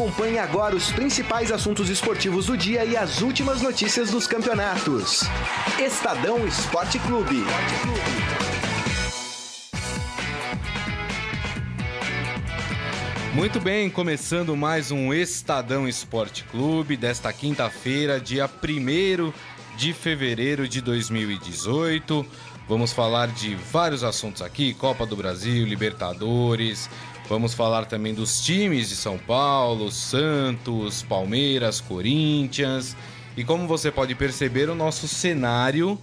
Acompanhe agora os principais assuntos esportivos do dia e as últimas notícias dos campeonatos. Estadão Esporte Clube. Muito bem, começando mais um Estadão Esporte Clube desta quinta-feira, dia 1 de fevereiro de 2018. Vamos falar de vários assuntos aqui: Copa do Brasil, Libertadores. Vamos falar também dos times de São Paulo, Santos, Palmeiras, Corinthians. E como você pode perceber, o nosso cenário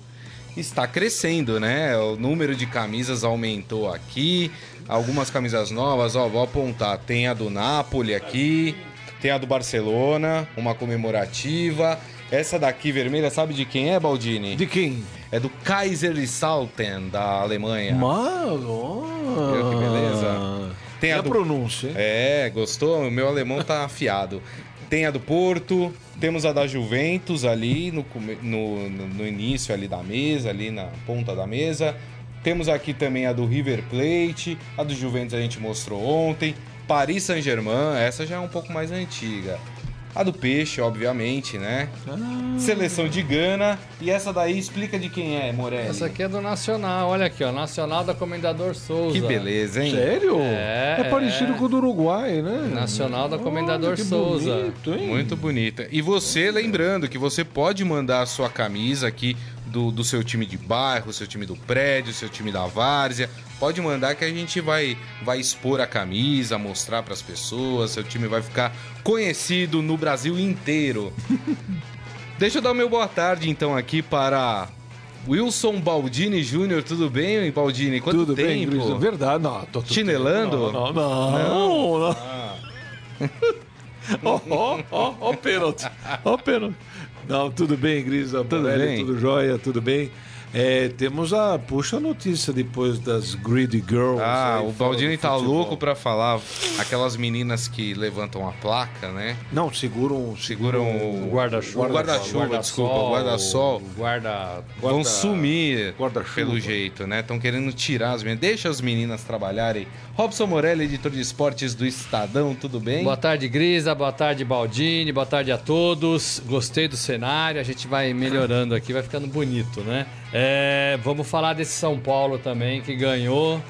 está crescendo, né? O número de camisas aumentou aqui. Algumas camisas novas, ó, vou apontar. Tem a do Napoli aqui, tem a do Barcelona, uma comemorativa. Essa daqui vermelha, sabe de quem é, Baldini? De quem? É do Kaiserslautern, da Alemanha. Mano! Que beleza? Tem a do... pronúncia, hein? É, gostou? O meu alemão tá afiado. Tem a do Porto, temos a da Juventus ali no, no, no início ali da mesa, ali na ponta da mesa. Temos aqui também a do River Plate, a do Juventus a gente mostrou ontem. Paris Saint-Germain, essa já é um pouco mais antiga. A do Peixe, obviamente, né? Ah. Seleção de Gana. E essa daí explica de quem é, Morelli. Essa aqui é do Nacional, olha aqui, ó. Nacional da Comendador Souza. Que beleza, hein? Sério? É, parecido é. com o do Uruguai, né? Nacional da Olha, Comendador que Souza. bonito, hein? Muito bonita. E você, lembrando que você pode mandar a sua camisa aqui do, do seu time de bairro, seu time do prédio, seu time da várzea. Pode mandar que a gente vai, vai expor a camisa, mostrar para as pessoas. Seu time vai ficar conhecido no Brasil inteiro. Deixa eu dar o meu boa tarde então aqui para Wilson Baldini Júnior. Tudo bem, Baldini? Quanto Tudo tempo? bem, Gris? Verdade, não. Tô, tô, Chinelando? Não, não, não. não. Ó, ó, ó, ó o pênalti. Ó o pênalti. Não, tudo bem, Grisa. Tudo Morelli, bem? Tudo jóia, tudo bem. É, temos a puxa notícia depois das Greedy Girls. Ah, aí, o Baldini tá futebol. louco pra falar aquelas meninas que levantam a placa, né? Não, seguram, Seguram o O guarda-chuva. O guarda-chuva, desculpa, o guarda-sol. o Guarda... Vão guarda- sumir guarda-chuva. pelo jeito, né? Estão querendo tirar as meninas. Deixa as meninas trabalharem. Robson Morelli, editor de esportes do Estadão, tudo bem? Boa tarde, Grisa. Boa tarde, Baldini. Boa tarde a todos. Gostei do cenário. A gente vai melhorando aqui, vai ficando bonito, né? É, vamos falar desse São Paulo também, que ganhou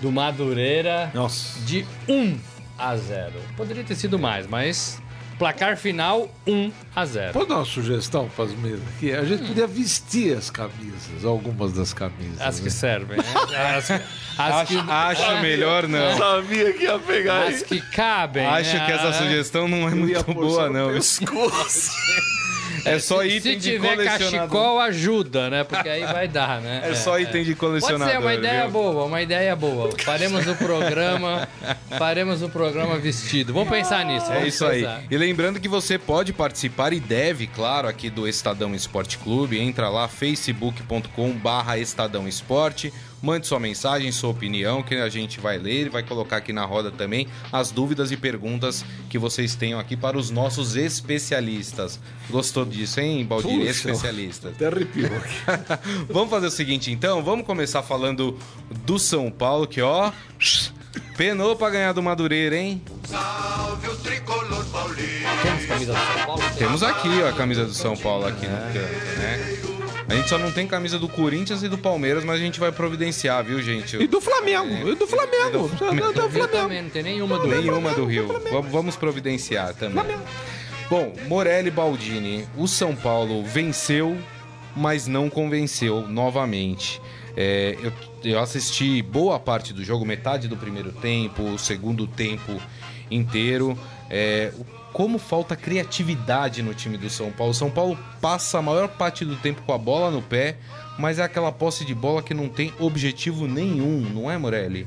do Madureira Nossa. de 1 a 0. Poderia ter sido mais, mas placar final 1 a 0. Pode dar uma sugestão para as mesas aqui? A gente podia vestir as camisas, algumas das camisas. As que né? servem, né? As, as acho, que, acho melhor não. Sabia que ia pegar as que cabem. Acho né? que essa sugestão não é muito boa, não. pescoço. É só Se item de tiver colecionador. cachecol, ajuda, né? Porque aí vai dar, né? É só item de Pode colecionador. ser uma ideia viu? boa, uma ideia boa. Faremos o programa, faremos o programa vestido. Vamos pensar nisso. É vamos isso aí. pensar. E lembrando que você pode participar e deve, claro, aqui do Estadão Esporte Clube. Entra lá, facebook.com barra Estadão Esporte. Mande sua mensagem, sua opinião, que a gente vai ler e vai colocar aqui na roda também as dúvidas e perguntas que vocês tenham aqui para os nossos especialistas. Gostou disso, hein? Puxa. Especialistas. Até arrepiou aqui. Vamos fazer o seguinte, então. Vamos começar falando do São Paulo, que ó... Penou pra ganhar do Madureira, hein? Temos camisa do São Paulo? Temos aqui ó, a camisa do São Paulo aqui no canto, né? A gente só não tem camisa do Corinthians e do Palmeiras, mas a gente vai providenciar, viu, gente? E do Flamengo, e do Flamengo. Do, do, Flamengo. não tem nenhuma do Rio. Nenhuma do Rio. Vamos- providenciar também. Bom, Morelli Baldini, o São Paulo venceu, mas não convenceu novamente. É, eu, eu assisti boa parte do jogo, metade do primeiro tempo, o segundo tempo inteiro. É, o- como falta criatividade no time do São Paulo. São Paulo passa a maior parte do tempo com a bola no pé, mas é aquela posse de bola que não tem objetivo nenhum, não é, Morelli?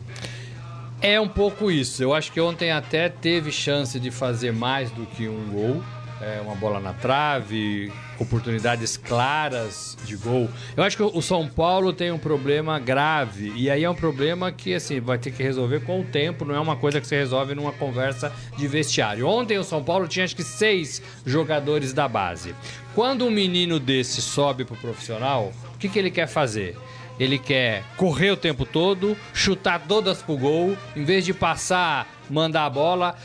É um pouco isso. Eu acho que ontem até teve chance de fazer mais do que um gol. É, uma bola na trave, oportunidades claras de gol. Eu acho que o São Paulo tem um problema grave. E aí é um problema que assim vai ter que resolver com o tempo. Não é uma coisa que você resolve numa conversa de vestiário. Ontem o São Paulo tinha acho que seis jogadores da base. Quando um menino desse sobe pro profissional, o que, que ele quer fazer? Ele quer correr o tempo todo, chutar todas pro gol, em vez de passar, mandar a bola.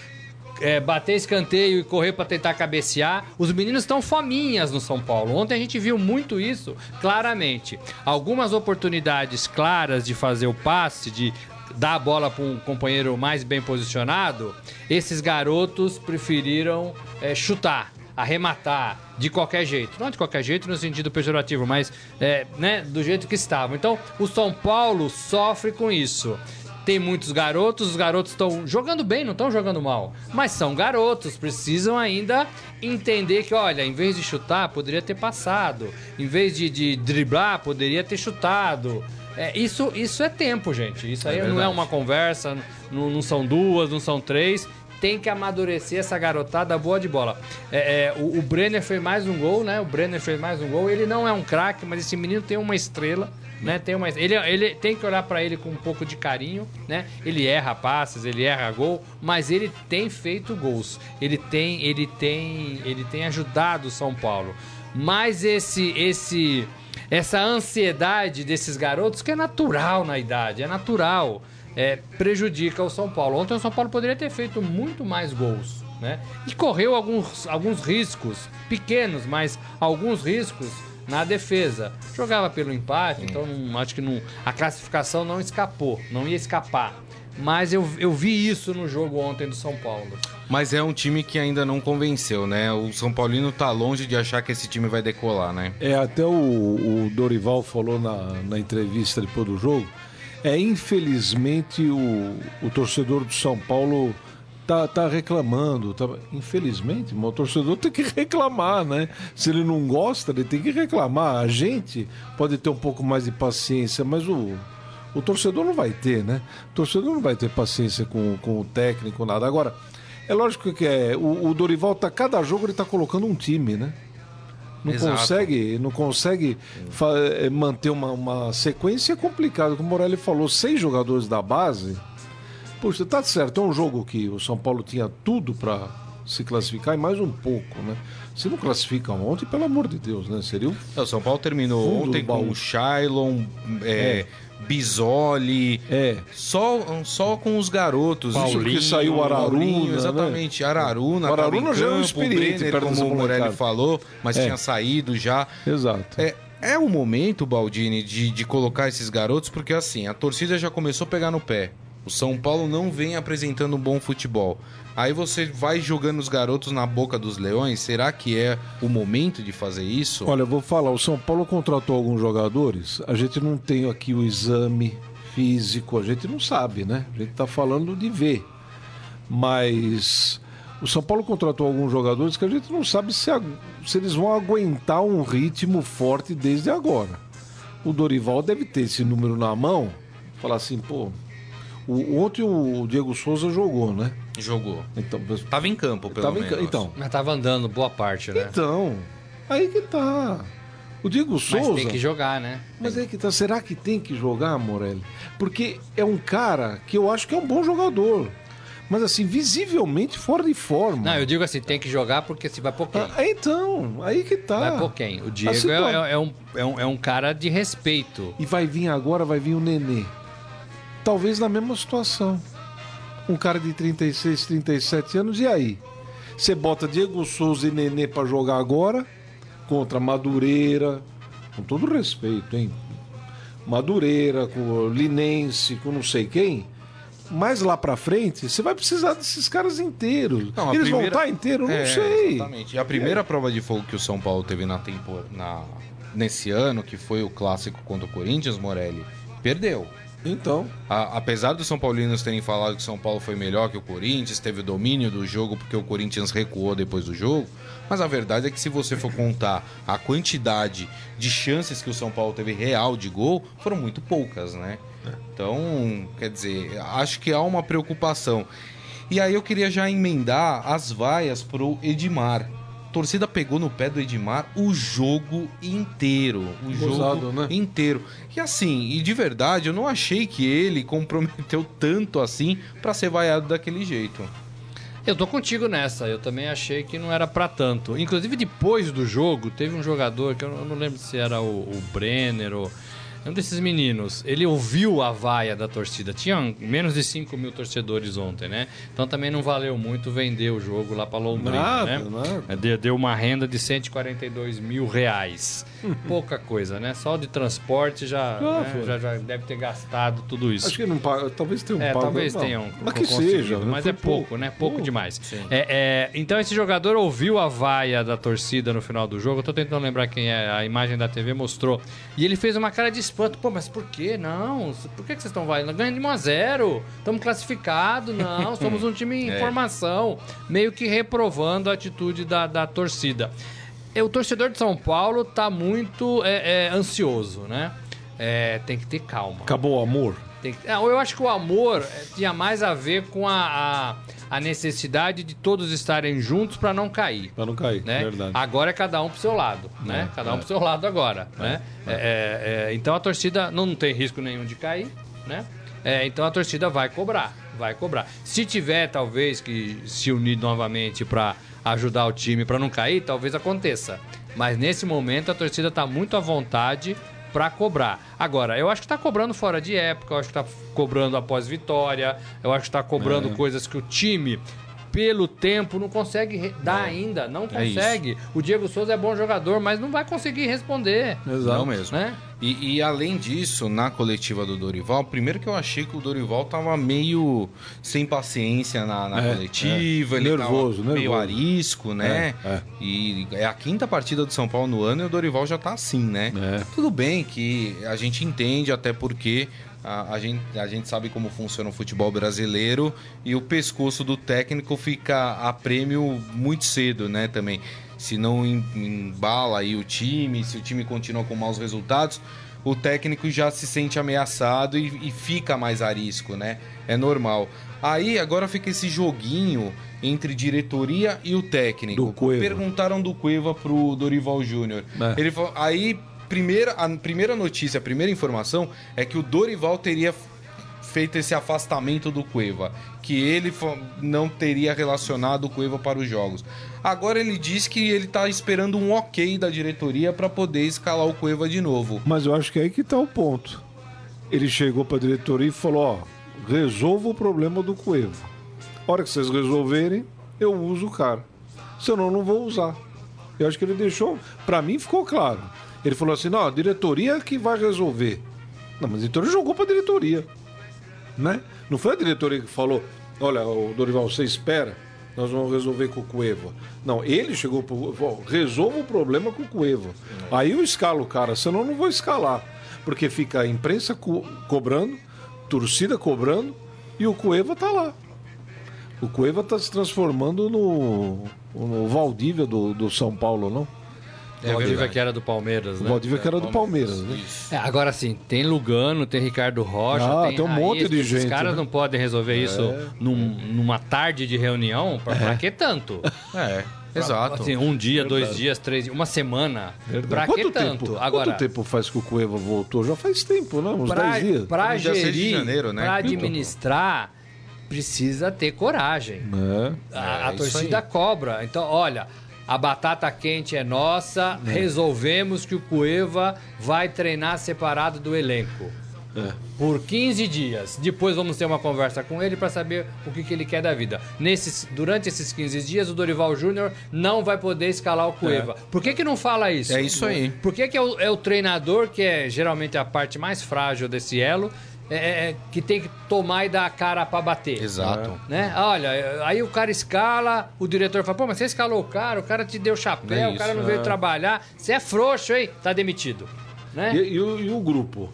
É, bater escanteio e correr para tentar cabecear. Os meninos estão fominhas no São Paulo. Ontem a gente viu muito isso claramente. Algumas oportunidades claras de fazer o passe, de dar a bola para um companheiro mais bem posicionado, esses garotos preferiram é, chutar arrematar de qualquer jeito. Não de qualquer jeito no sentido pejorativo, mas é, né, do jeito que estavam. Então, o São Paulo sofre com isso. Tem muitos garotos, os garotos estão jogando bem, não estão jogando mal. Mas são garotos, precisam ainda entender que, olha, em vez de chutar, poderia ter passado. Em vez de, de driblar, poderia ter chutado. É, isso, isso é tempo, gente. Isso aí é não é uma conversa, não, não são duas, não são três tem que amadurecer essa garotada boa de bola. É, é, o, o, Brenner fez mais um gol, né? O Brenner fez mais um gol. Ele não é um craque, mas esse menino tem uma estrela. Né, tem uma, ele, ele tem que olhar para ele com um pouco de carinho, né? Ele erra passes, ele erra gol, mas ele tem feito gols. Ele tem, ele tem, ele tem ajudado o São Paulo. Mas esse, esse, essa ansiedade desses garotos que é natural na idade, é natural é, prejudica o São Paulo. Ontem o São Paulo poderia ter feito muito mais gols, né? E correu alguns, alguns riscos, pequenos, mas alguns riscos na defesa. Jogava pelo empate, então não, acho que não, a classificação não escapou, não ia escapar. Mas eu, eu vi isso no jogo ontem do São Paulo. Mas é um time que ainda não convenceu, né? O São Paulino tá longe de achar que esse time vai decolar, né? É, até o, o Dorival falou na, na entrevista depois do jogo é, infelizmente, o, o torcedor do São Paulo tá, tá reclamando. Tá, infelizmente, o torcedor tem que reclamar, né? Se ele não gosta, ele tem que reclamar. A gente pode ter um pouco mais de paciência, mas o, o torcedor não vai ter, né? O torcedor não vai ter paciência com, com o técnico, nada. Agora, é lógico que é, o, o Dorival tá cada jogo ele tá colocando um time, né? não Exato. consegue, não consegue eh, manter uma, uma sequência complicada. Como o Morelli falou, seis jogadores da base. Poxa, tá certo, é um jogo que o São Paulo tinha tudo para se classificar e mais um pouco, né? Se não classifica ontem, pelo amor de Deus, né? Seria o. É, o São Paulo terminou ontem com o Shailon, é, é. Bisoli. É. Só, só com os garotos. Paulinho, que saiu Araruna. Né? exatamente. Né? Araruna. Araruna já é um experiente, Brenner, como o Morelli falou, mas é. tinha saído já. Exato. É, é o momento, Baldini, de, de colocar esses garotos, porque assim, a torcida já começou a pegar no pé. O São Paulo não vem apresentando um bom futebol. Aí você vai jogando os garotos na boca dos leões. Será que é o momento de fazer isso? Olha, eu vou falar. O São Paulo contratou alguns jogadores. A gente não tem aqui o exame físico. A gente não sabe, né? A gente está falando de ver. Mas o São Paulo contratou alguns jogadores que a gente não sabe se, se eles vão aguentar um ritmo forte desde agora. O Dorival deve ter esse número na mão. Falar assim, pô, o, ontem o Diego Souza jogou, né? Jogou. Então, tava em campo, pelo tava menos. Em, então. Mas tava andando boa parte, né? Então, aí que tá. O Diego Souza. Mas tem que jogar, né? Mas aí que tá. Será que tem que jogar, Morelli? Porque é um cara que eu acho que é um bom jogador. Mas assim, visivelmente fora de forma. Não, eu digo assim, tem que jogar porque se vai por quem? Ah, então, aí que tá. Vai por quem? O Diego é, é, é, um, é, um, é um cara de respeito. E vai vir agora, vai vir o Nenê talvez na mesma situação. Um cara de 36, 37 anos, e aí? Você bota Diego Souza e Nenê para jogar agora contra Madureira, com todo respeito, hein? Madureira, com Linense, com não sei quem. Mais lá pra frente, você vai precisar desses caras inteiros. Não, Eles primeira... vão estar inteiros? Não é, sei. Exatamente. E a primeira é. prova de fogo que o São Paulo teve na tempo... na... nesse ano, que foi o clássico contra o Corinthians, Morelli, perdeu. Então. A, apesar dos São Paulinos terem falado que o São Paulo foi melhor que o Corinthians, teve o domínio do jogo porque o Corinthians recuou depois do jogo. Mas a verdade é que se você for contar a quantidade de chances que o São Paulo teve real de gol, foram muito poucas, né? Então, quer dizer, acho que há uma preocupação. E aí eu queria já emendar as vaias pro Edmar torcida pegou no pé do Edmar o jogo inteiro. O Gozado, jogo né? inteiro. E assim, e de verdade, eu não achei que ele comprometeu tanto assim para ser vaiado daquele jeito. Eu tô contigo nessa, eu também achei que não era para tanto. Inclusive, depois do jogo, teve um jogador que eu não lembro se era o, o Brenner ou. Um desses meninos, ele ouviu a vaia da torcida. Tinha menos de 5 mil torcedores ontem, né? Então também não valeu muito vender o jogo lá para Londrina, Nada, né? nada. Deu- Deu uma renda de 142 mil reais. Pouca coisa, né? Só de transporte já, Já né? já, já deve ter gastado tudo isso. Acho que não paga. Talvez tenha um É, pago. talvez não. tenham. Mas que seja. né? Mas é pouco, né? Pouco demais. É, é, então esse jogador ouviu a vaia da torcida no final do jogo. Eu tô tentando lembrar quem é. A imagem da TV mostrou. E ele fez uma cara de espanto. Pô, mas por quê? Não. Por que que vocês estão vaiando? Ganhando de 1 a 0 Estamos classificados. Não, somos um time em É. formação. Meio que reprovando a atitude da, da torcida. É, O torcedor de São Paulo tá muito é, é, ansioso, né? É, tem que ter calma. Acabou o amor. Tem que- É, Eu acho que o amor tinha mais a ver com a, a, a necessidade de todos estarem juntos para não cair. Pra não cair. Né? Verdade. Agora é cada um pro seu lado, né? Cada um pro seu lado agora, né? É, é, é, então a torcida não tem risco nenhum de cair, né? É, então a torcida vai cobrar, vai cobrar. Se tiver talvez que se unir novamente para ajudar o time para não cair, talvez aconteça. Mas nesse momento a torcida tá muito à vontade para cobrar. Agora, eu acho que tá cobrando fora de época, eu acho que tá cobrando após vitória, eu acho que tá cobrando É. coisas que o time pelo tempo não consegue dar ainda, não É consegue. o Diego Souza é bom jogador, mas não vai conseguir responder, Exato. Não mesmo. né? E, e além disso, na coletiva do Dorival, primeiro que eu achei que o Dorival tava meio sem paciência na, na É, coletiva, é. ele Nervoso, tava meio nervoso. arisco, né? É, é. E é a quinta partida do São Paulo no ano e o Dorival já tá assim, né? É. Tudo bem que a gente entende, até porque a, a gente, a gente sabe como funciona o futebol brasileiro e o pescoço do técnico fica a prêmio muito cedo, né? Também. Se não em- embala aí o time, se o time continua com maus resultados, o técnico já se sente ameaçado e, e fica mais a risco, né? É normal. Aí agora fica esse joguinho entre diretoria e o técnico. Do Cueva. Perguntaram do Cueva pro Dorival Júnior. É. Ele falou, aí primeira, a primeira notícia, a primeira informação é que o Dorival teria feito esse afastamento do Cueva, que ele não teria relacionado o Cueva para os jogos. Agora ele diz que ele tá esperando um OK da diretoria para poder escalar o Cueva de novo. Mas eu acho que é aí que tá o ponto. Ele chegou pra diretoria e falou: ó, resolva o problema do Cueva. A hora que vocês resolverem, eu uso o cara. Senão eu não vou usar. Eu acho que ele deixou. Pra mim ficou claro. Ele falou assim: não, a diretoria que vai resolver. Não, mas então ele jogou pra diretoria. Né? Não foi a diretoria que falou: olha, o Dorival, você espera, nós vamos resolver com o Cueva. Não, ele chegou pro. falou, resolva o problema com o Cueva. Aí eu escalo o cara, senão eu não vou escalar. Porque fica a imprensa co- cobrando, torcida cobrando, e o Cueva tá lá. O Cueva tá se transformando no, no Valdívia do, do São Paulo, não? É Valdívia verdade. que era do Palmeiras, O né? Valdívia que era do Palmeiras, né? É, agora sim, tem Lugano, tem Ricardo Rocha, Ah, tem, tem um monte Raíssa, de gente, caras né? não podem resolver isso num- numa tarde de reunião? Pra, pra que tanto? É, exato. Assim, um dia, dois dias, três dias, uma semana. Pra que Quanto tanto? tempo, Agora, quanto tempo faz que o Cueva voltou? Já faz tempo, né? Uns pra, 10 dias. pra 6 de gerir, janeiro, né? pra Então. administrar, precisa ter coragem. É. A, a É, isso torcida cobra. Então, olha, a batata quente é nossa, resolvemos que o Cueva vai treinar separado do elenco. É. Por 15 dias. Depois vamos ter uma conversa com ele para saber o que, que ele quer da vida. Nesses, durante esses 15 dias, o Dorival Júnior não vai poder escalar o Cueva. Por que, que não fala isso? É isso aí. Por que, que é, o, é o treinador, que é geralmente a parte mais frágil desse elo, é- é- que tem que tomar e dar a cara para bater? Exato. Né? Olha, aí o cara escala, o diretor fala, pô, mas você escalou o cara, o cara te deu chapéu, É o cara isso, não veio trabalhar, você é frouxo, hein? Tá demitido. Né? E, e o, e o grupo?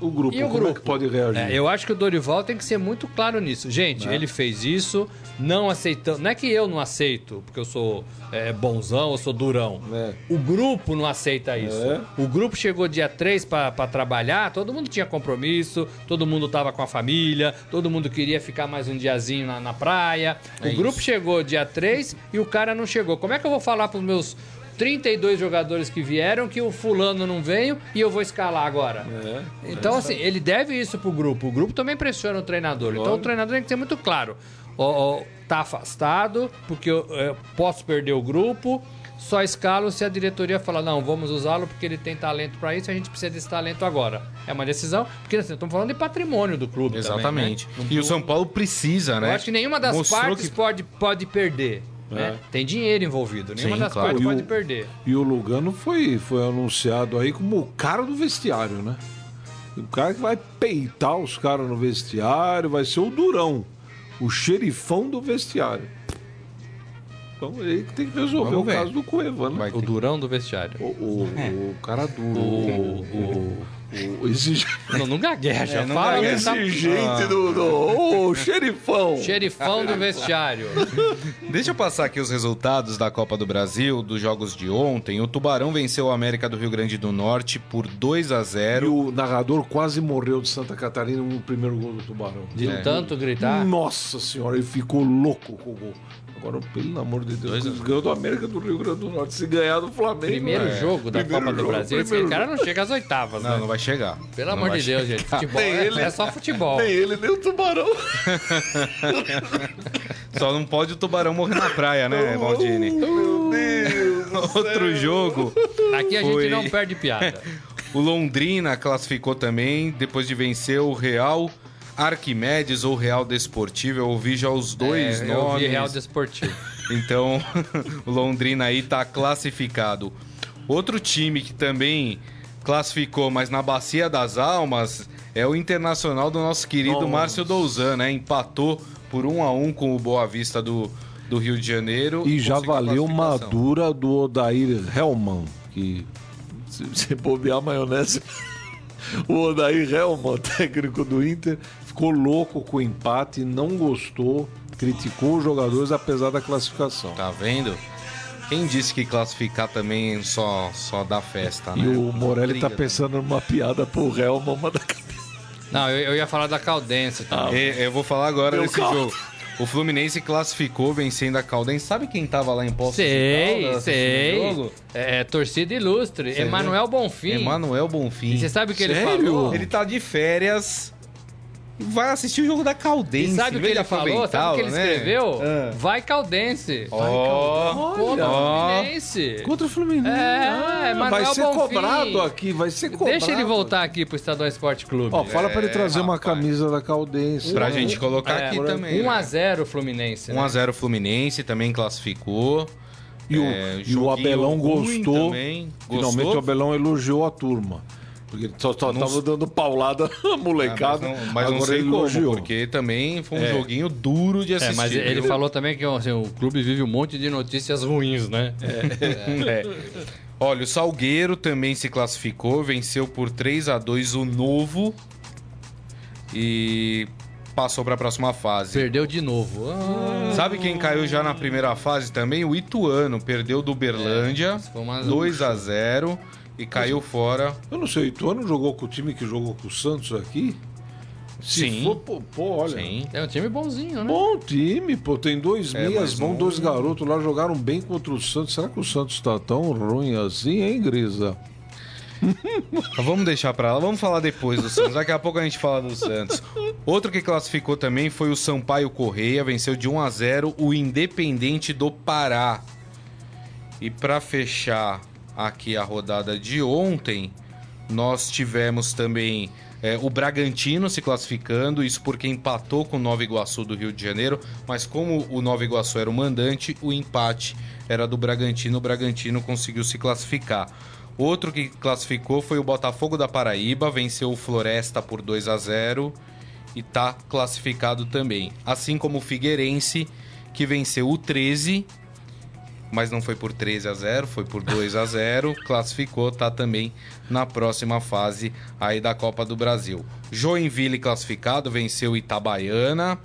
O grupo, E o como grupo? é que pode reagir? É, eu acho que o Dorival tem que ser muito claro nisso. Gente, ele fez isso, não aceitando. Não é que eu não aceito, porque eu sou é, bonzão, eu sou durão. É. O grupo não aceita isso. É. O grupo chegou dia 3 para trabalhar, todo mundo tinha compromisso, todo mundo tava com a família, todo mundo queria ficar mais um diazinho na, na praia. É o grupo isso. chegou dia 3 e o cara não chegou. Como é que eu vou falar pros meus 32 jogadores que vieram que o fulano não veio e eu vou escalar agora? É. Então, assim, ele deve isso pro grupo. O grupo também pressiona o treinador. Então, o treinador tem que ser muito claro. Ó, ó, tá afastado, porque eu, eu posso perder o grupo. só escalo se a diretoria falar, não, vamos usá-lo porque ele tem talento para isso, a gente precisa desse talento agora. É uma decisão, porque assim, estamos falando de patrimônio do clube Exatamente. Também, né? E o São Paulo precisa, né? Eu acho que nenhuma das Mostrou partes que- pode, pode perder. Né? Tem dinheiro envolvido, nenhuma Sim, das claro. partes o- pode perder. E o Lugano foi, foi anunciado aí como o cara do vestiário, né? O cara que vai peitar os caras no vestiário, vai ser o durão, o xerifão do vestiário. Então ele que tem que resolver Vamos o ver. caso do Cueva, né? Vai O durão do vestiário. O, o, o cara duro, o, o, o exigente, Não, não gagueja, É, não fala gagueja. que tá- exigente do, do o xerifão. Xerifão do vestiário. Deixa eu passar aqui os resultados da Copa do Brasil, dos jogos de ontem. O Tubarão venceu o América do Rio Grande do Norte por 2 a E 0 o narrador quase morreu de Santa Catarina no primeiro gol do Tubarão. De É. tanto gritar. Nossa senhora, ele ficou louco com o gol. Agora, pelo amor de Deus, eles ganhou do América do Rio Grande do Norte. Se ganhar do Flamengo. Primeiro é. jogo da Primeiro Copa do jogo, Brasil. Esse primeiro cara jogo. não chega às oitavas, Não, né? não vai chegar. Pelo Não amor de Deus, chegar. gente. Futebol Nem é, ele- é só futebol. Nem ele, nem o Tubarão. Só não pode o Tubarão morrer na praia, né, Valdini? Meu Deus. do Outro céu. jogo. Aqui a Foi. gente não perde piada. O Londrina classificou também, depois de vencer o Real Arquimedes ou Real Desportivo. Eu ouvi já os dois É, Eu nomes. vi Real Desportivo. Então, o Londrina aí tá classificado. Outro time que também classificou, mas na Bacia das Almas, é o Internacional do nosso querido Nossa. Márcio Douzan, né? Empatou por um a um com o Boa Vista do, do Rio de Janeiro. E já valeu uma dura do Odair Hellman, que se você bobear a maionese. O Odair Hellman, técnico do Inter, ficou louco com o empate, não gostou, criticou os jogadores apesar da classificação. Tá vendo? Quem disse que classificar também só, só dá festa, né? E o Morelli tá pensando numa piada pro Hellman, mas da cabeça. Não, eu, eu ia falar da Caldense. Tá? É, eu vou falar agora desse caldo. jogo. O Fluminense classificou vencendo a Caldense. Sabe quem tava lá em Poços de Sei, Caldas assistindo o sei. jogo? É, torcida ilustre. Você Emanuel Bonfim. Emanuel E Bonfim. você sabe o que ele Sério? falou? Ele tá de férias e vai assistir o jogo da Caldense. E sabe o que ele falou? Sabe o que ele né? escreveu? Ah. Vai Caldense. Ó, Contra o. Fluminense. Contra o Fluminense. É, Ah, vai ser Bonfim. cobrado aqui, vai ser cobrado. Deixa ele voltar aqui pro Estadão Esporte Clube. Ó, fala pra ele trazer uma rapaz. camisa da Caldense. Pra né? gente colocar É, aqui também. 1x0 Fluminense. né? 1x0 Fluminense também classificou. E o, É, e o Abelão gostou. também. Finalmente Gostou? o Abelão elogiou a turma. Porque ele só, só Não tava dando paulada Ah, molecada. mas não, mas não agora sei ele como, elogiou. porque também foi um É. joguinho duro de É, assistir. mas ele viu? falou também que assim, o clube vive um monte de notícias ruins, né? É. Olha, o Salgueiro também se classificou, venceu por 3 a 2 o Novo e passou para a próxima fase. Perdeu de novo. Ah, Sabe quem caiu já na primeira fase também? O Ituano, perdeu do isso foi uma- 2 a 0 e caiu fora. Eu não sei, o Ituano jogou com o time que jogou com o Santos aqui? Se Sim. for, pô, pô, olha. Sim. É um time bonzinho, né? Bom time, pô. Tem dois É, meias bons, um- dois garotos lá jogaram bem contra o Santos. Será que o Santos tá tão ruim assim, hein, Grisa? Vamos deixar pra lá, vamos falar depois do Santos. Daqui a pouco a gente fala do Santos. Outro que classificou também foi o Sampaio Correia, venceu de 1 a 0 o Independente do Pará. E pra fechar aqui a rodada de ontem, nós tivemos também é, o Bragantino se classificando, isso porque empatou com o Nova Iguaçu do Rio de Janeiro, mas como o Nova Iguaçu era o mandante, o empate era do Bragantino, o Bragantino conseguiu se classificar. Outro que classificou foi o Botafogo da Paraíba, venceu o Floresta por 2 a 0 e tá classificado também. Assim como o Figueirense, que venceu o 13 mas não foi por 13 a 0, foi por 2 a 0, classificou, tá também na próxima fase aí da Copa do Brasil. Joinville classificado, venceu Itabaiana,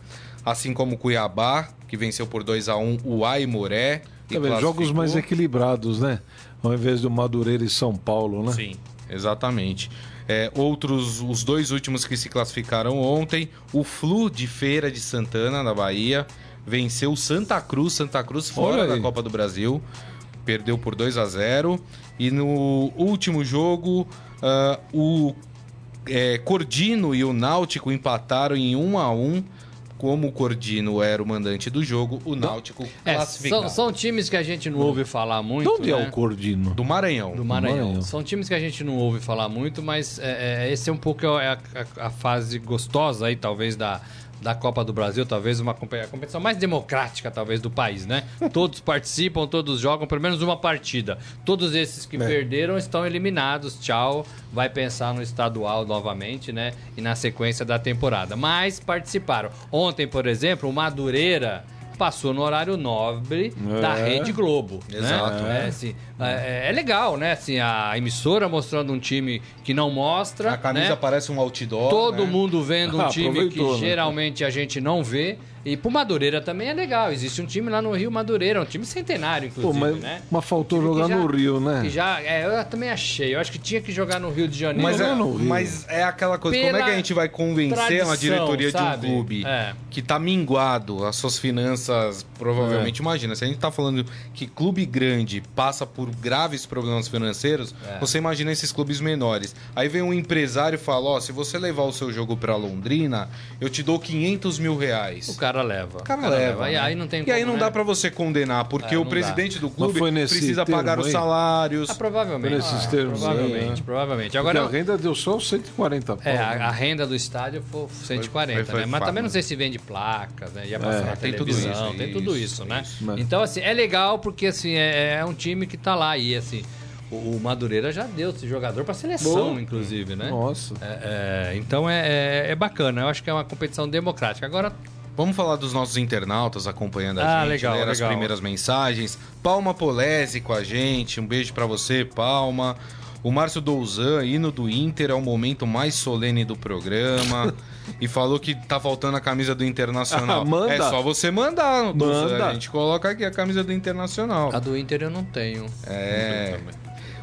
assim como Cuiabá, que venceu por 2 a 1 o Aimoré. e Tá? Jogos mais equilibrados, né? Ao invés do Madureira e São Paulo, né? Sim, exatamente. É, outros, os dois últimos que se classificaram ontem, o Flu de Feira de Santana, na Bahia, venceu Santa Cruz, Santa Cruz fora da. Copa do Brasil, perdeu por 2 a 0 E no último jogo, ah, o é, Cordino e o Náutico empataram em 1 a 1 como o Cordino era o mandante do jogo, o Náutico É, classificado. são, são times que a gente não ouve falar muito. De onde né? é o Cordino? Do Maranhão. Do Maranhão. Maranhão. São times que a gente não ouve falar muito, mas é, é, esse é um pouco a, a- a fase gostosa aí, talvez, da, da Copa do Brasil, talvez uma competição mais democrática, talvez, do país, né? Todos participam, todos jogam pelo menos uma partida. Todos esses que perderam estão eliminados, tchau. Vai pensar no estadual novamente, né? E na sequência da temporada. Mas participaram. Ontem, por exemplo, o Madureira passou no horário nobre da É. Rede Globo. né? Exato. É, assim, é, é legal, né? Assim, a emissora mostrando um time que não mostra. A camisa né? parece um outdoor. Todo né? mundo vendo um time que né? geralmente a gente não vê. E pro Madureira também é legal. Existe um time lá no Rio Madureira, um time centenário, Pô, inclusive, mas, né? mas faltou que jogar já- no Rio, né? Que já, é, eu também achei. Eu acho que tinha que jogar no Rio de Janeiro. Mas é, mas é aquela coisa, como é Pela que a gente vai convencer tradição, uma diretoria sabe? de um clube É. que tá minguado, as suas finanças, provavelmente, imagina, se a gente tá falando que clube grande passa por graves problemas financeiros, É. você imagina esses clubes menores. Aí vem um empresário e fala, ó, se você levar o seu jogo pra Londrina, eu te dou 500 mil reais. O cara leva. O cara leva. E né? aí não tem E aí como, não né? dá pra você condenar, porque É, o presidente do clube foi precisa pagar os aí? salários. Ah, provavelmente. Nesses Ah, termos aí, provavelmente, né? provavelmente. Porque Agora, a renda deu só os 140 pau. É, né? a, a renda do estádio foi 140, foi- foi né? Mas fato. também não sei se vende placas, né? Ia passar É, na tem tudo isso, tem tudo isso, isso, né? isso. Então, assim, é legal porque, assim, é, é um time que tá lá. E, assim, o, o Madureira já deu esse jogador pra seleção, Boa. inclusive, né? Nossa. É, é, então, é, é, é bacana. Eu acho que é uma competição democrática. Agora, Vamos falar dos nossos internautas acompanhando a Ah, gente, legal, ler as legal. primeiras mensagens. Palma Polese com a gente, um beijo pra você, Palma. O Márcio Douzan, hino do Inter, é o momento mais solene do programa. e falou que tá faltando a camisa do Internacional. Ah, manda. É só você mandar, Douzan. Manda. A gente coloca aqui a camisa do Internacional. a do Inter eu não tenho. É.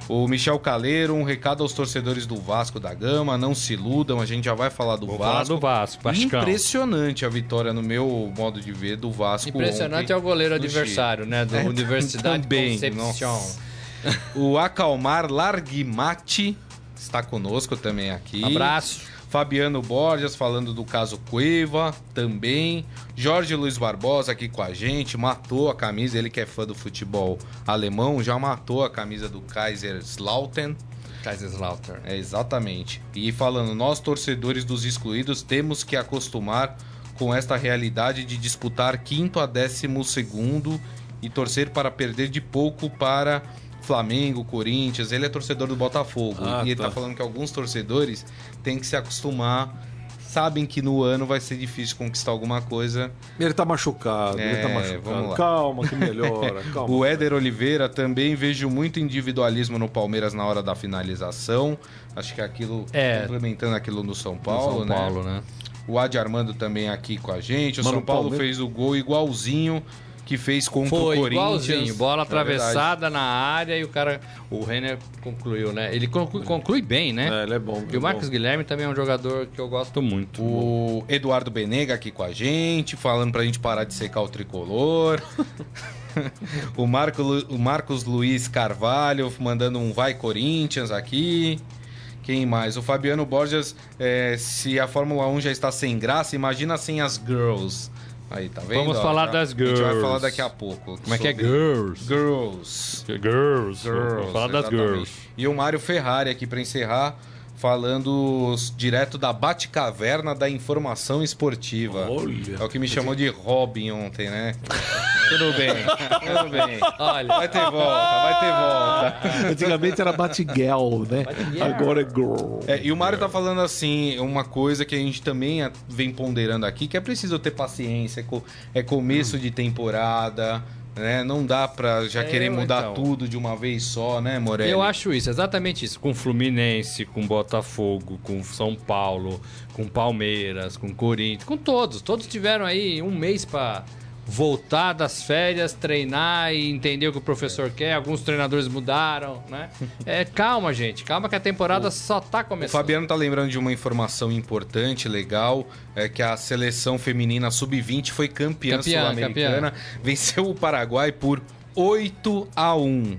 O Michel Caleiro, um recado aos torcedores do Vasco da Gama, não se iludam, a gente já vai falar do Vou Vasco. falar do Vasco, Vascão. Impressionante a vitória, no meu modo de ver, do Vasco. Impressionante ontem é o goleiro adversário, né? Do É, Universidade também, Concepción. Chile. O Acalmar Larguimati está conosco também aqui. Abraço. Fabiano Borges falando do caso Cueva também. Jorge Luiz Barbosa aqui com a gente, matou a camisa, ele que é fã do futebol alemão, já matou a camisa do Kaiserslautern. Kaiserslautern. É, exatamente. E falando, nós torcedores dos excluídos temos que acostumar com esta realidade de disputar quinto a décimo segundo e torcer para perder de pouco para Flamengo, Corinthians. Ele é torcedor do Botafogo. Ah, e ele tá. tá falando que alguns torcedores têm que se acostumar. Sabem que no ano vai ser difícil conquistar alguma coisa. Ele tá machucado, ele tá É, machucado. vamos lá. Calma que melhora, calma. O Éder Oliveira também vejo muito individualismo no Palmeiras na hora da finalização. Acho que é aquilo, É. complementando aquilo no São Paulo, São né? Paulo, né? O Adi Armando também aqui com a gente. O Mano, São Paulo Palmeiras- fez o gol igualzinho que fez contra o Foi Corinthians. igualzinho, bola É atravessada na área e o cara, o Renner concluiu, né? Ele conclui, conclui bem, né? É, ele é bom. E o Marcos Guilherme também é um jogador que eu gosto muito. O Eduardo Benega aqui com a gente, falando pra gente parar de secar o tricolor. o, Marco, o Marcos Luiz Carvalho mandando um vai Corinthians aqui. Quem mais? O Fabiano Borges, é, se a Fórmula 1 já está sem graça, imagina sem as girls. Aí, tá vendo? Vamos Ó, falar já- das A gente vai girls. falar daqui a pouco. Como é que é sobre girls? Girls. Girls. Girls, Vou falar das exatamente. girls. E o Mário Ferrari aqui pra encerrar, falando s- direto da Batcaverna da Informação Esportiva. Olha. É o que me chamou de Robin ontem, né? tudo bem, tudo bem. Olha, Vai ter volta, vai ter volta. Antigamente era Batgirl, né? Batgirl. Agora é Girl. É, e o Mário tá falando assim, uma coisa que a gente também vem ponderando aqui, que é preciso ter paciência, é é começo de temporada, né? Não dá pra já É, querer mudar então. tudo de uma vez só, né, Morelli? eu acho isso, exatamente isso. Com Fluminense, com Botafogo, com São Paulo, com Palmeiras, com Corinthians, com todos. Todos tiveram aí um mês pra voltar das férias, treinar e entender o que o professor quer. Alguns treinadores mudaram, né? É, calma, gente. Calma que a temporada só tá O começando. Fabiano tá lembrando de uma informação importante, legal, é que a seleção feminina sub-20 foi campeã, Campeã, sul-americana, venceu o Paraguai por 8 a 1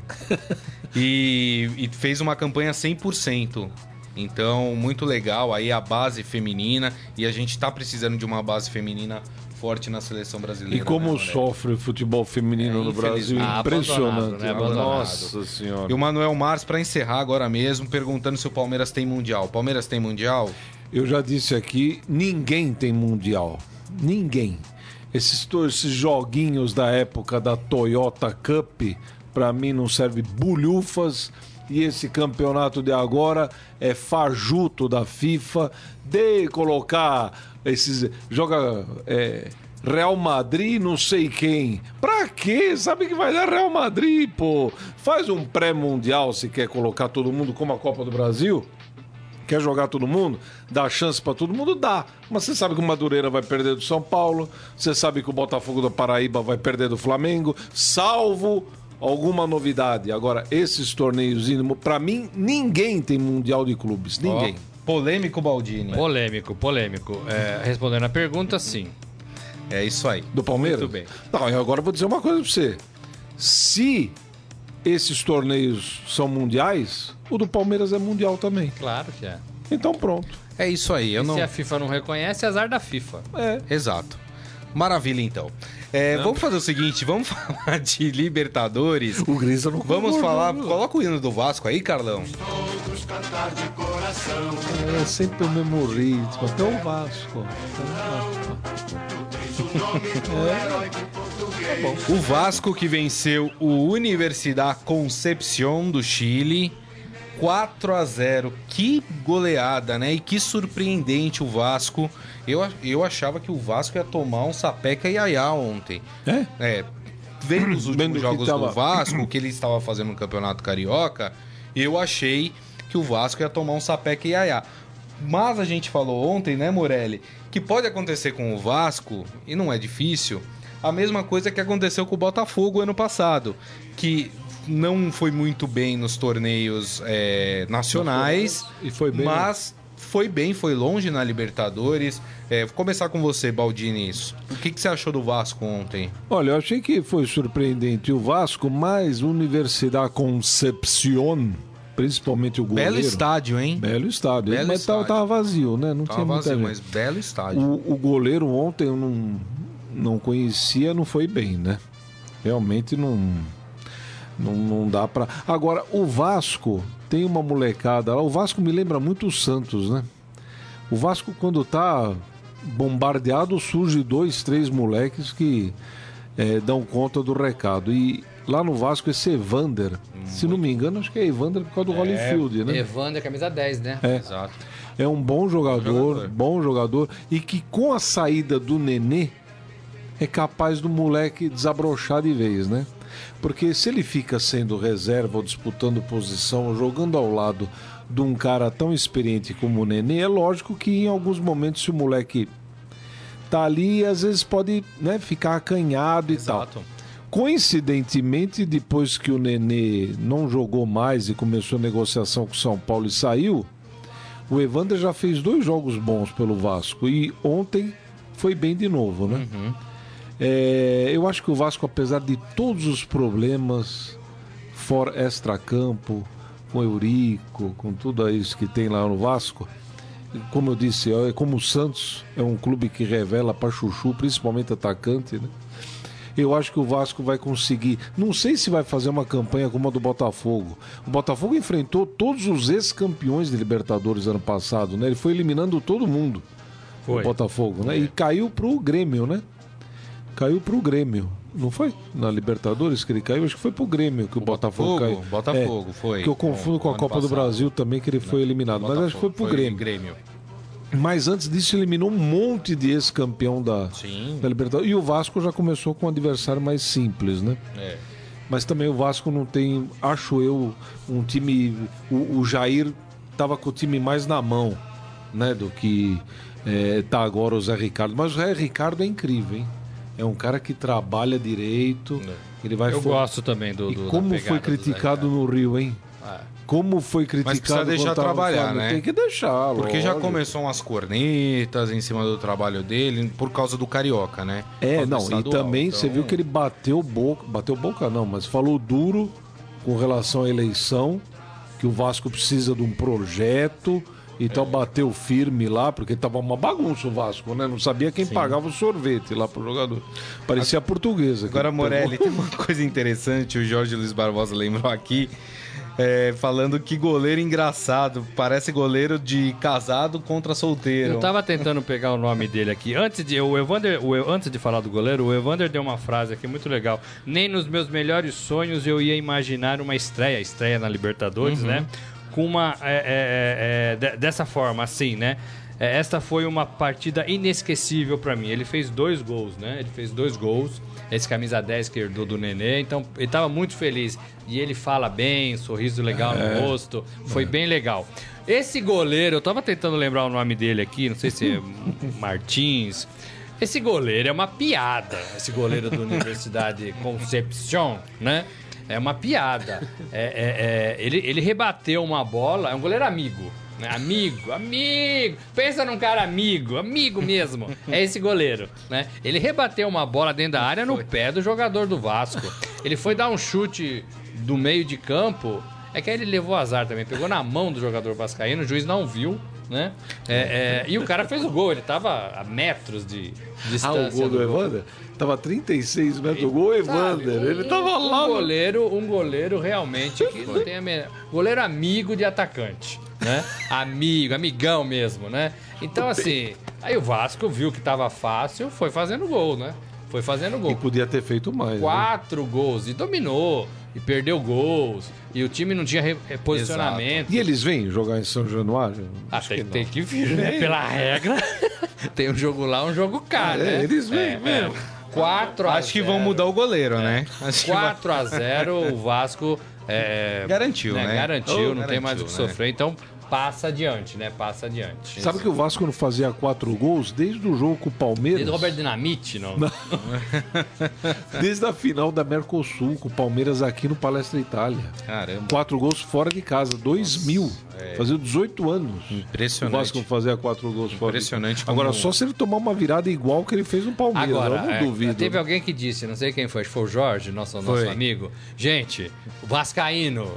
e, e fez uma campanha 100%. Então, muito legal aí a base feminina e a gente tá precisando de uma base feminina forte na seleção brasileira. E como né, sofre o futebol feminino É, no Brasil. Ah, impressionante. né? Nossa senhora. E o Manuel Mars, para encerrar agora mesmo, perguntando se o Palmeiras tem Mundial. O Palmeiras tem Mundial? Eu já disse aqui, ninguém tem mundial. Ninguém. Esses, esses joguinhos da época da Toyota Cup, pra mim não serve bulhufas. E esse campeonato de agora é fajuto da FIFA de colocar esses. Joga. é, Real Madrid, não sei quem. Pra quê? Sabe que vai dar Real Madrid, pô. Faz um pré-mundial se quer colocar todo mundo como a Copa do Brasil. Quer jogar todo mundo? Dá chance pra todo mundo? Dá. Mas você sabe que o Madureira vai perder do São Paulo. Você sabe que o Botafogo da Paraíba vai perder do Flamengo. Salvo alguma novidade. Agora, esses torneios, pra mim, ninguém tem Mundial de Clubes. Ninguém. Ó, polêmico Baldini. Polêmico, polêmico. É, respondendo a pergunta, sim. É isso aí. Do Palmeiras? Muito bem. Não, eu agora vou dizer uma coisa pra você. Se esses torneios são mundiais, o do Palmeiras é mundial também. Claro que é. Então pronto. É isso aí. Eu não... Se a FIFA não reconhece, é azar da FIFA. É. Exato. Maravilha, então. É, vamos fazer o seguinte, vamos falar de Libertadores. O Grisa não Vamos falar. Coloca o hino do Vasco aí, Carlão. É sempre o mesmo ritmo, até o Vasco. O Vasco que venceu o Universidad Concepción do Chile 4 a 0. Que goleada, né? E que surpreendente o Vasco. Eu, eu achava que o Vasco ia tomar um sapeca iaiá ontem. É? É, vendo os últimos jogos tava- do Vasco, que ele estava fazendo no Campeonato Carioca, eu achei que o Vasco ia tomar um sapeca e iaiá. Mas a gente falou ontem, né, Morelli, que pode acontecer com o Vasco, e não é difícil, a mesma coisa que aconteceu com o Botafogo ano passado, que não foi muito bem nos torneios é, nacionais, E foi bem. mas foi bem, foi longe na Libertadores. É, vou começar com você, Baldini. isso. O que, que você achou do Vasco ontem? Olha, eu achei que foi surpreendente o Vasco, mas Universidade Concepción, principalmente o goleiro. Belo estádio, hein? Belo estádio. Belo mas estádio. tava vazio, né? Não Tava tinha muita vazio, gente. mas belo estádio. O, o goleiro ontem eu não, não conhecia, não foi bem, né? Realmente não, não, não dá pra. Agora, o Vasco tem uma molecada lá. O Vasco me lembra muito o Santos, né? O Vasco, quando tá bombardeado, surge dois, três moleques que eh, dão conta do recado. E lá no Vasco, esse Evander, se não me engano, acho que é Evander por causa do Holyfield, né? Evander, camisa 10, né? É. Exato. É um bom jogador, jogador. bom jogador, e que com a saída do Nenê é capaz do moleque desabrochar de vez, né? Porque se ele fica sendo reserva ou disputando posição, jogando ao lado de um cara tão experiente como o Nenê, é lógico que em alguns momentos se o moleque tá ali, às vezes pode né, ficar acanhado e tal. Exato. Coincidentemente, depois que o Nenê não jogou mais e começou a negociação com o São Paulo e saiu, o Evander já fez dois jogos bons pelo Vasco e ontem foi bem de novo, né? É, eu acho que o Vasco, apesar de todos os problemas fora extracampo, com Eurico, com tudo isso que tem lá no Vasco, como eu disse, é como o Santos é um clube que revela para chuchu, principalmente atacante, né? Eu acho que o Vasco vai conseguir. Não sei se vai fazer uma campanha como a do Botafogo. O Botafogo enfrentou todos os ex-campeões de Libertadores ano passado, né? Ele foi eliminando todo mundo. Foi. O Botafogo, né? E caiu pro Grêmio, né? Caiu pro Grêmio. Não foi? Na Libertadores que ele caiu? Acho que foi pro Grêmio que o, Botafogo, Botafogo, caiu. Botafogo, É, foi. Que eu confundo com a Copa do passado. Brasil também, que ele foi eliminado. Mas acho que foi pro Botafogo, Grêmio. Mas antes disso, eliminou um monte de ex-campeão da, Sim. da Libertadores. E o Vasco já começou com um adversário mais simples, né? É. Mas também o Vasco não tem, acho eu, um time. O, o Jair tava com o time mais na mão, né? Do que é, tá agora o Zé Ricardo. Mas o Zé Ricardo é incrível, hein? É um cara que trabalha direito. Ele vai Eu for- gosto também do. E do- como foi criticado no Rio, hein? Ah, Como foi criticado precisa deixar trabalhar, Flamengo. né? Tem que deixar, Porque já começou umas cornetas em cima do trabalho dele por causa do Carioca, né? É, não, e também Então, você viu que ele bateu boca, bateu boca não, mas falou duro com relação à eleição, que o Vasco precisa de um projeto Então bateu firme lá, porque tava uma bagunça o Vasco, né? Não sabia quem pagava o sorvete lá pro jogador. Parecia a portuguesa. Agora, pegou. Morelli, tem uma coisa interessante, o Jorge Luiz Barbosa lembrou aqui, é, falando que goleiro engraçado, parece goleiro de casado contra solteiro. Eu tava tentando pegar o nome dele aqui. Antes de, o Evander, o, antes de falar do goleiro, o Evander deu uma frase aqui muito legal. Nem nos meus melhores sonhos eu ia imaginar uma estreia, estreia na Libertadores, né? Com uma. é, é, é, de- dessa forma, assim, né? É, Esta foi uma partida inesquecível pra mim. Ele fez dois gols, né? Ele fez dois gols. Esse camisa 10 que herdou do Nenê. Então, ele tava muito feliz. E ele fala bem, sorriso legal no rosto. Foi bem legal. Esse goleiro, eu tava tentando lembrar o nome dele aqui, não sei se é Martins. Esse goleiro é uma piada. Esse goleiro da Universidade Concepción, né? É uma piada. É, é- é, ele, ele rebateu uma bola, é um goleiro amigo. Né? Amigo, amigo. Pensa num cara amigo, amigo mesmo. É esse goleiro, né? Ele rebateu uma bola dentro da área no pé do jogador do Vasco. Ele foi dar um chute do meio de campo. É que aí ele levou azar também. Pegou na mão do jogador vascaíno, o juiz não viu, né? É, é, e o cara fez o gol. Ele tava a metros de Ah, distância. o gol do Evander? Tava 36 metros. O gol Sabe, Evander. um- Ele tava um lá. no- goleiro, um goleiro realmente que não tem a menor... Goleiro amigo de atacante, né? Amigo, amigão mesmo, né? Então, assim, aí o Vasco viu que tava fácil, foi fazendo gol, né? Foi fazendo E gol. podia ter feito mais. né? Quatro gols e dominou, e perdeu gols, e o time não tinha re- reposicionamento. E eles vêm jogar em São Januário? Ah, Acho tem, que tem que vir, né? Pela regra, tem um jogo lá, um jogo cá, Ah, né? é, eles vêm mesmo. 4 a Acho que 0. vão mudar o goleiro, né? Acho que vai- 4 a 0 o Vasco é, Garantiu, né? Garantiu, Oh, não tem mais o que garantiu, né? sofrer. Então passa adiante, né? Passa adiante. Sabe que o Vasco não fazia quatro gols desde o jogo com o Palmeiras? Desde o Robert Dinamite, não? Desde a final da Mercosul com o Palmeiras aqui no Palestra Itália. Caramba, Quatro gols fora de casa, 2000. Fazia 18 anos. O impressionante. Vasco não fazia quatro gols fora. de Impressionante casa. como- Agora, só se ele tomar uma virada igual que ele fez no Palmeiras. Agora, eu não é, duvido. teve alguém que disse, não sei quem foi, acho que foi o Jorge, nosso, nosso amigo. Gente, o Vascaíno.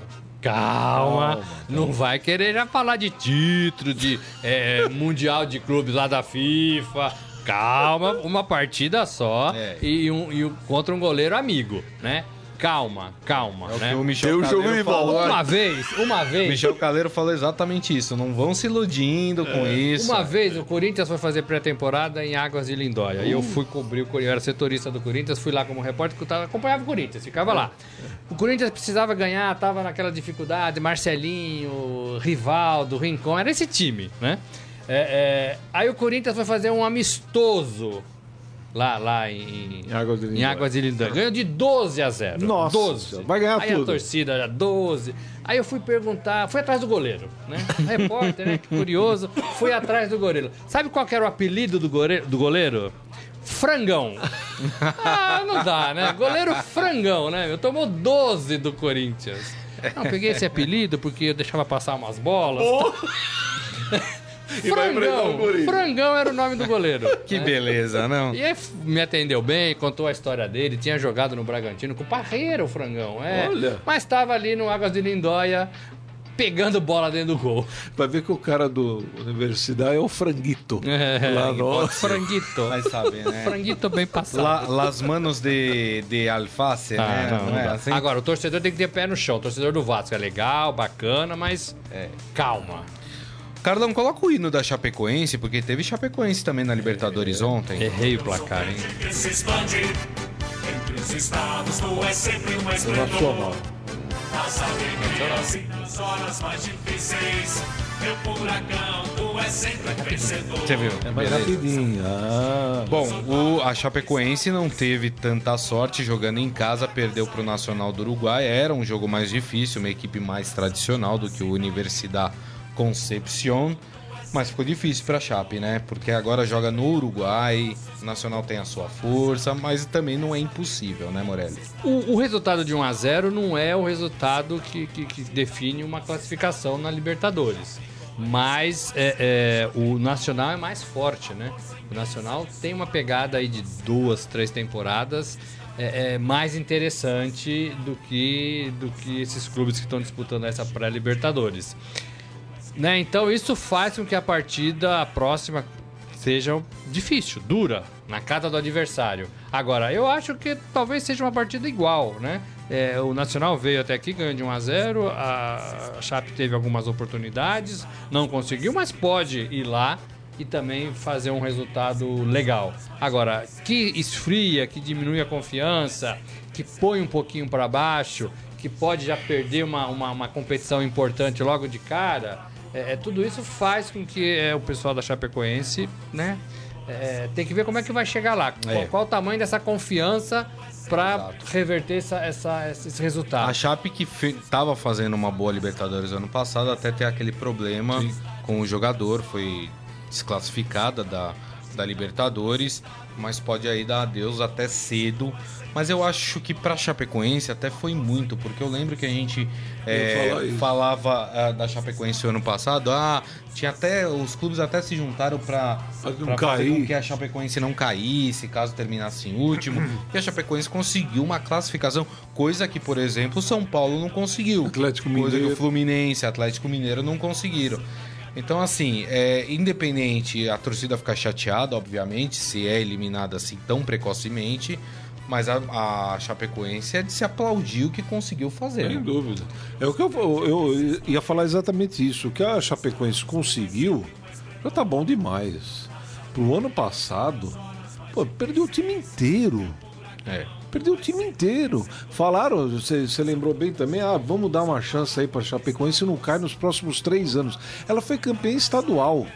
Calma, não vai querer já falar de título, de é, mundial de clubes lá da FIFA. Calma, uma partida só É. e, um, e um- contra um goleiro amigo, né? Calma, calma, É o né? que o Michel o jogo Caleiro falou. Uma vez, uma O vez. Michel Caleiro falou exatamente isso. Não vão se iludindo com isso. Uma vez o Corinthians foi fazer pré-temporada em Águas de Lindóia. E eu fui cobrir o Corinthians, eu era setorista do Corinthians, fui lá como repórter, que eu tava- acompanhava o Corinthians, ficava lá. O Corinthians precisava ganhar, tava naquela dificuldade, Marcelinho, Rivaldo, Rincon, era esse time, né? É, é, aí o Corinthians foi fazer um amistoso lá, lá em, Em Águas de em Lindóia. Águas de Lindóia. Ganhou de 12 a 0. Nossa 12. Senhora, vai ganhar aí a tudo. torcida era 12. Aí eu fui perguntar, fui atrás do goleiro, né? Repórter, né? Que curioso. Fui atrás do goleiro. Sabe qual que era o apelido do goleiro? Do goleiro? Frangão. Ah, não dá, né? Goleiro frangão, né? Eu tomou 12 do Corinthians. Não, peguei esse apelido porque eu deixava passar umas bolas. vai Frangão. Frangão era o nome do goleiro. Que né? beleza, não? E aí f- me atendeu bem, contou a história dele, tinha jogado no Bragantino com o Parreira, o frangão. É, Olha. Mas estava ali no Águas de Lindóia, pegando bola dentro do gol. Vai ver que o cara do Universidade é o Franguito. É, Lá no... Franguito. Vai saber, né? Franguito bem passado. La, las manos de, de alface, Ah, né? não, não é assim? Agora, o torcedor tem que ter pé no chão. O torcedor do Vasco é legal, bacana, mas É. calma. Carlão, coloca o hino da Chapecoense, porque teve Chapecoense também na Libertadores ontem. Errei o placar, hein? Entre os estados, tu és sempre um esplendor. Nacional. Nas alegrias e nas horas mais difíceis. Meu furacão, tu és sempre vencedor. Você viu? É mais rapidinho. Ah, Bom, o, a Chapecoense não teve tanta sorte jogando em casa, perdeu para o Nacional do Uruguai. Era um jogo mais difícil, uma equipe mais tradicional do que o Universidad Concepción. Mas ficou difícil para a Chape, né? Porque agora joga no Uruguai, o Nacional tem a sua força, mas também não é impossível, né, Morelli? O, o resultado de 1 a 0 não é o resultado que, que- que define uma classificação na Libertadores. Mas é, é, o Nacional é mais forte, né? O Nacional tem uma pegada aí de duas, três temporadas é, é mais interessante do que, do que esses clubes que estão disputando essa pré-Libertadores. Né? Então isso faz com que a partida, a próxima, seja difícil, dura, na casa do adversário. Agora, eu acho que talvez seja uma partida igual, né? É, o Nacional veio até aqui, ganhou de 1 a 0 a Chape teve algumas oportunidades, não conseguiu, mas pode ir lá e também fazer um resultado legal. Agora, que esfria, que diminui a confiança, que põe um pouquinho para baixo, que pode já perder uma, uma, uma competição importante logo de cara, é, é, tudo isso faz com que é, o pessoal da Chapecoense, né? é, tem que ver como é que vai chegar lá. Qual, É. qual o tamanho dessa confiança para reverter essa, essa- esse resultado. A Chape que estava fazendo uma boa Libertadores ano passado, até ter aquele problema com o jogador, foi desclassificada da, da Libertadores, mas pode aí dar adeus até cedo. Mas eu acho que pra Chapecoense até foi muito, porque eu lembro que a gente é, falava ah, da Chapecoense o ano passado, ah, tinha até, os clubes até se juntaram pra fazer com que a Chapecoense não caísse, caso terminasse em último. e a Chapecoense conseguiu uma classificação, coisa que, por exemplo, o São Paulo não conseguiu. Atlético Coisa que Mineiro. o Fluminense, Atlético Mineiro não conseguiram. Então, assim, é, independente, a torcida ficar chateada, obviamente, se é eliminada assim tão precocemente, mas a, a Chapecoense é de se aplaudir o que conseguiu fazer. Sem né? dúvida. É o que eu, eu ia falar exatamente isso. O que a Chapecoense conseguiu já tá bom demais. Pro ano passado, pô, perdeu o time inteiro. É. Perdeu o time inteiro. Falaram, você você lembrou bem também, ah, vamos dar uma chance aí pra Chapecoense não cai nos próximos três anos. Ela foi campeã estadual.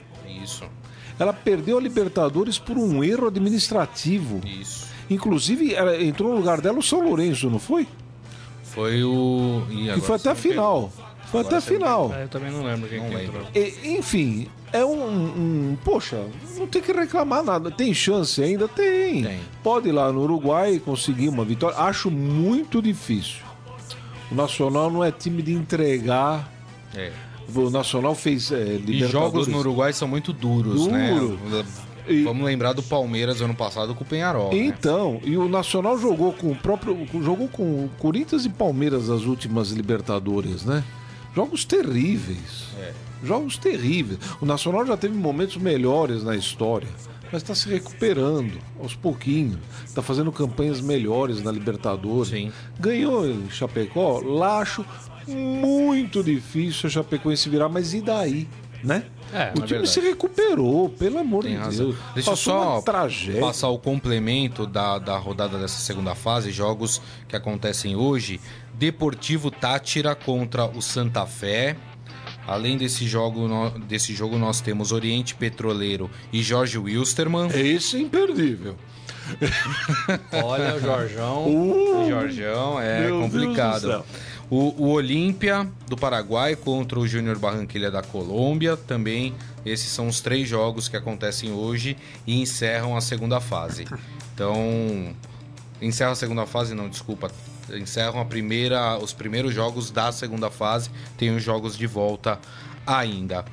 Isso, Ela perdeu a Libertadores por um erro administrativo. isso. Inclusive, ela- entrou no lugar dela o São Lourenço, não foi? Foi o. Agora foi até a final. Foi até a final. É, eu também não lembro quem Não que lembro. entrou. E, enfim, é um, um- Poxa, não tem que reclamar nada. Tem chance ainda? Tem. Tem. Pode ir lá no Uruguai e conseguir uma vitória. Acho muito difícil. O Nacional não é time de entregar. É. O Nacional fez é, E jogos no Uruguai são muito duros, Duro. né? E- Vamos lembrar do Palmeiras ano passado com o Penharol. né? Então, e o Nacional jogou com o próprio. jogou com o Corinthians e Palmeiras as últimas Libertadores, né? Jogos terríveis. É. Jogos terríveis. O Nacional já teve momentos melhores na história, mas está se recuperando aos pouquinhos. Está fazendo campanhas melhores na Libertadores. Sim. Ganhou em Chapecó, lá acho muito difícil a Chapecoense virar, mas e daí, né? É, o é time verdade. se recuperou, pelo amor Tem de razão. Deus. Deixa eu só tragédia. passar o complemento da, da rodada dessa segunda fase, jogos que acontecem hoje. Deportivo Tátira contra o Santa Fé. Além desse jogo, desse jogo nós temos Oriente Petroleiro e Jorge Wilstermann. Esse é imperdível. Olha o Jorjão. Uh, é Meu Deus do complicado. O, o Olímpia do Paraguai contra o Júnior Barranquilha da Colômbia. Também esses são os três jogos que acontecem hoje e encerram a segunda fase. Então, encerra a segunda fase, não, desculpa. Encerram a primeira, os primeiros jogos da segunda fase. Tem os jogos de volta ainda.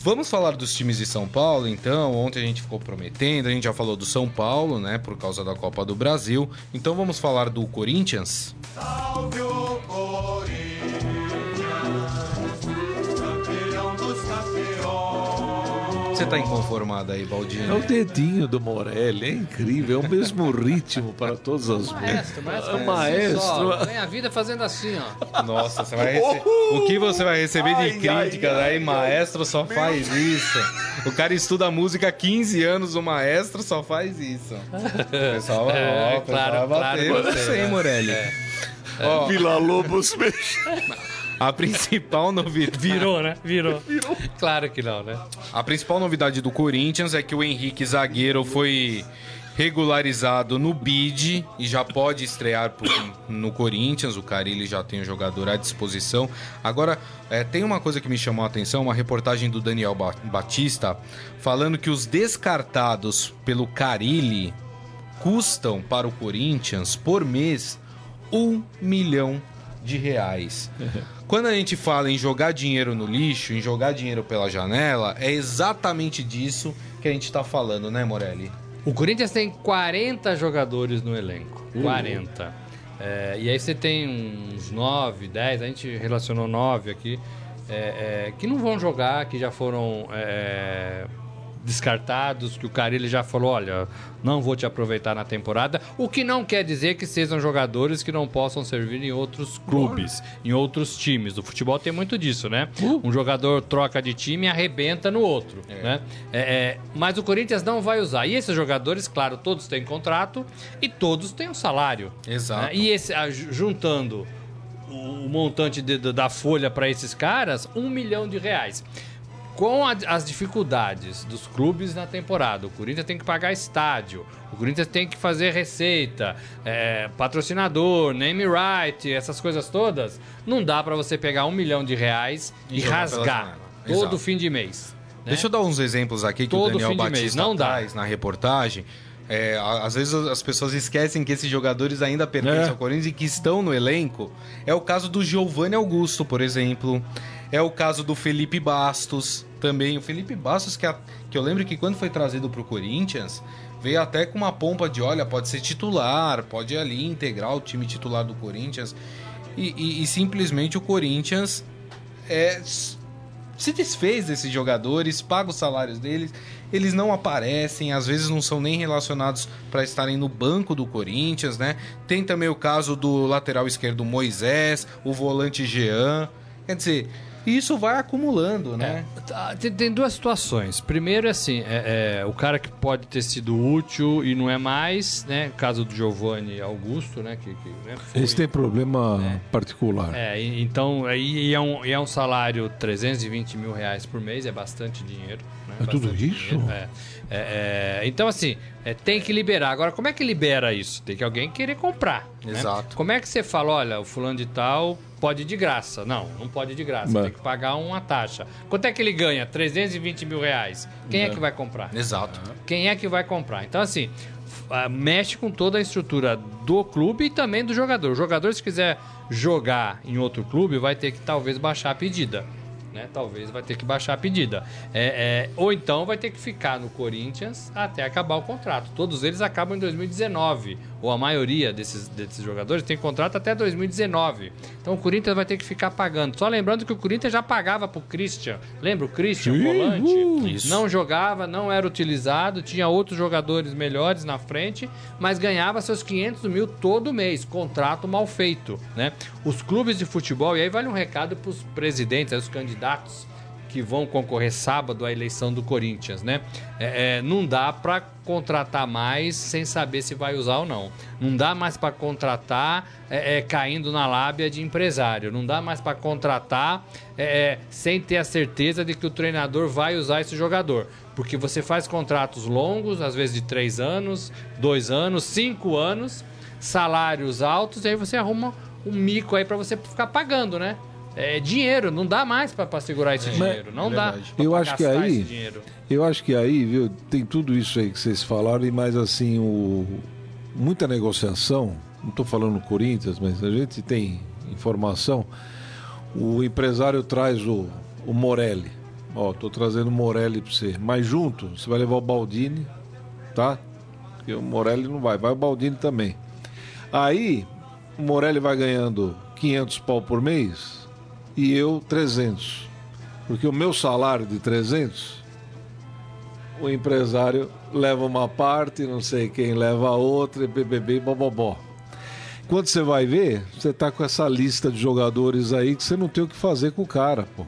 Vamos falar dos times de São Paulo, então. Ontem a gente ficou prometendo, a gente já falou do São Paulo, né, por causa da Copa do Brasil. Então vamos falar do Corinthians. Salve o Corinthians, Você tá inconformado aí, É o Baldinho? dedinho do Morelli, é incrível, é o mesmo ritmo para todas as Maestro, maestro. É, maestro. Só, ganha a vida fazendo assim, ó. Nossa, você vai rece- o que você vai receber de Ai, críticas ai, ai, aí, maestro só faz isso. O cara estuda música há 15 anos, o maestro só faz isso. O pessoal vai, É, ó, o pessoal claro, vai bater claro, você, né? Morelli. Ó, Vila Lobos a principal novidade. Virou, né? Virou. Claro que não, né? A principal novidade do Corinthians é que o Henrique Zagueiro foi regularizado no bid e já pode estrear por- no Corinthians. O Carilli já tem o jogador à disposição. Agora, é, tem uma coisa que me chamou a atenção, uma reportagem do Daniel Ba- Batista falando que os descartados pelo Carilli custam para o Corinthians por mês um milhão de reais. Quando a gente fala em jogar dinheiro no lixo, em jogar dinheiro pela janela, é exatamente disso que a gente tá falando, né, Morelli? O Corinthians tem 40 jogadores no elenco. 40. É, e aí você tem uns 9, 10, a gente relacionou 9 aqui, é, é, que não vão jogar, que já foram é, descartados, que o cara ele já falou, olha, não vou te aproveitar na temporada, o que não quer dizer que sejam jogadores que não possam servir em outros clubes, em outros times. O futebol tem muito disso, né? Um jogador troca de time e arrebenta no outro, né? É, é, mas o Corinthians não vai usar. E esses jogadores, claro, todos têm contrato e todos têm um salário. Exato. né? E esse, ju- juntando o montante de- da folha para esses caras, um milhão de reais. Com a- as dificuldades dos clubes na temporada, o Corinthians tem que pagar estádio, o Corinthians tem que fazer receita, é, patrocinador, name right, essas coisas todas, não dá para você pegar um milhão de reais E e, rasgar todo Exato. fim de mês. né? Deixa eu dar uns exemplos aqui que Todo o Daniel de mês, Batista não dá. traz na reportagem. É, às vezes as pessoas esquecem que esses jogadores ainda pertencem É. ao Corinthians e que estão no elenco. É o caso do Giovanni Augusto, por exemplo. É o caso do Felipe Bastos também. O Felipe Bastos, que, a- que eu lembro que quando foi trazido para o Corinthians, veio até com uma pompa de: olha, pode ser titular, pode ali integrar o time titular do Corinthians. E, e- e simplesmente o Corinthians é, se desfez desses jogadores, paga os salários deles, eles não aparecem, às vezes não são nem relacionados para estarem no banco do Corinthians, né? Tem também o caso do lateral esquerdo Moisés, o volante Jean. Quer dizer, isso vai acumulando, né? Tá, Tem, tem duas situações. Primeiro, é assim, é, é, o cara que pode ter sido útil e não é mais, né? Caso do Giovanni Augusto, né? Que, que, né, foi- Esse tem problema particular. É, e- então aí e é, um, e é um salário 320 mil reais por mês, é bastante dinheiro. né? É tudo Bastante isso? dinheiro, é. É, é, então, assim, é, tem que liberar. Agora, como é que libera isso? Tem que alguém querer comprar. né? Exato. Como é que você fala, olha, o fulano de tal pode ir de graça? Não, não pode de graça. Mas- Tem que pagar uma taxa. Quanto é que ele ganha? 320 mil reais. Quem é que vai comprar? Exato. Quem é que vai comprar? Então, assim, ah, mexe com toda a estrutura do clube e também do jogador. O jogador, se quiser jogar em outro clube, vai ter que talvez baixar a pedida. Né? Talvez vai ter que baixar a pedida. É, é, ou então vai ter que ficar no Corinthians até acabar o contrato. Todos eles acabam em 2019. Ou a maioria desses, desses jogadores tem contrato até 2019. Então o Corinthians vai ter que ficar pagando. Só lembrando que o Corinthians já pagava pro Christian. Lembra o Christian, Sim, volante? uh. Isso. Não jogava, não era utilizado, tinha outros jogadores melhores na frente, mas ganhava seus 500 mil todo mês, contrato mal feito, né? Os clubes de futebol, e aí vale um recado para os presidentes, os candidatos que vão concorrer sábado à eleição do Corinthians, né? É, é, não dá para contratar mais sem saber se vai usar ou não. Não dá mais para contratar é, é, caindo na lábia de empresário. Não dá mais para contratar é, é, sem ter a certeza de que o treinador vai usar esse jogador. Porque você faz contratos longos, às vezes de três anos, dois anos, cinco anos, salários altos, e aí você arruma um mico aí para você ficar pagando, né? É dinheiro, não dá mais para segurar esse dinheiro. Não é dá. Eu acho que aí-. Eu acho que aí, viu, tem tudo isso aí que vocês falaram, e mais assim, o... muita negociação, não estou falando Corinthians, mas a gente tem informação. O empresário traz o, o Morelli. Ó, tô trazendo o Morelli para você. Mas junto, você vai levar o Baldini, tá? Porque o Morelli não vai, vai o Baldini também. Aí, o Morelli vai ganhando 500 pau por mês e eu 300. Porque o meu salário de 300 o empresário leva uma parte, não sei quem leva a outra, e BBB e bobobó. Quando você vai ver, você tá com essa lista de jogadores aí que você não tem o que fazer com o cara, pô.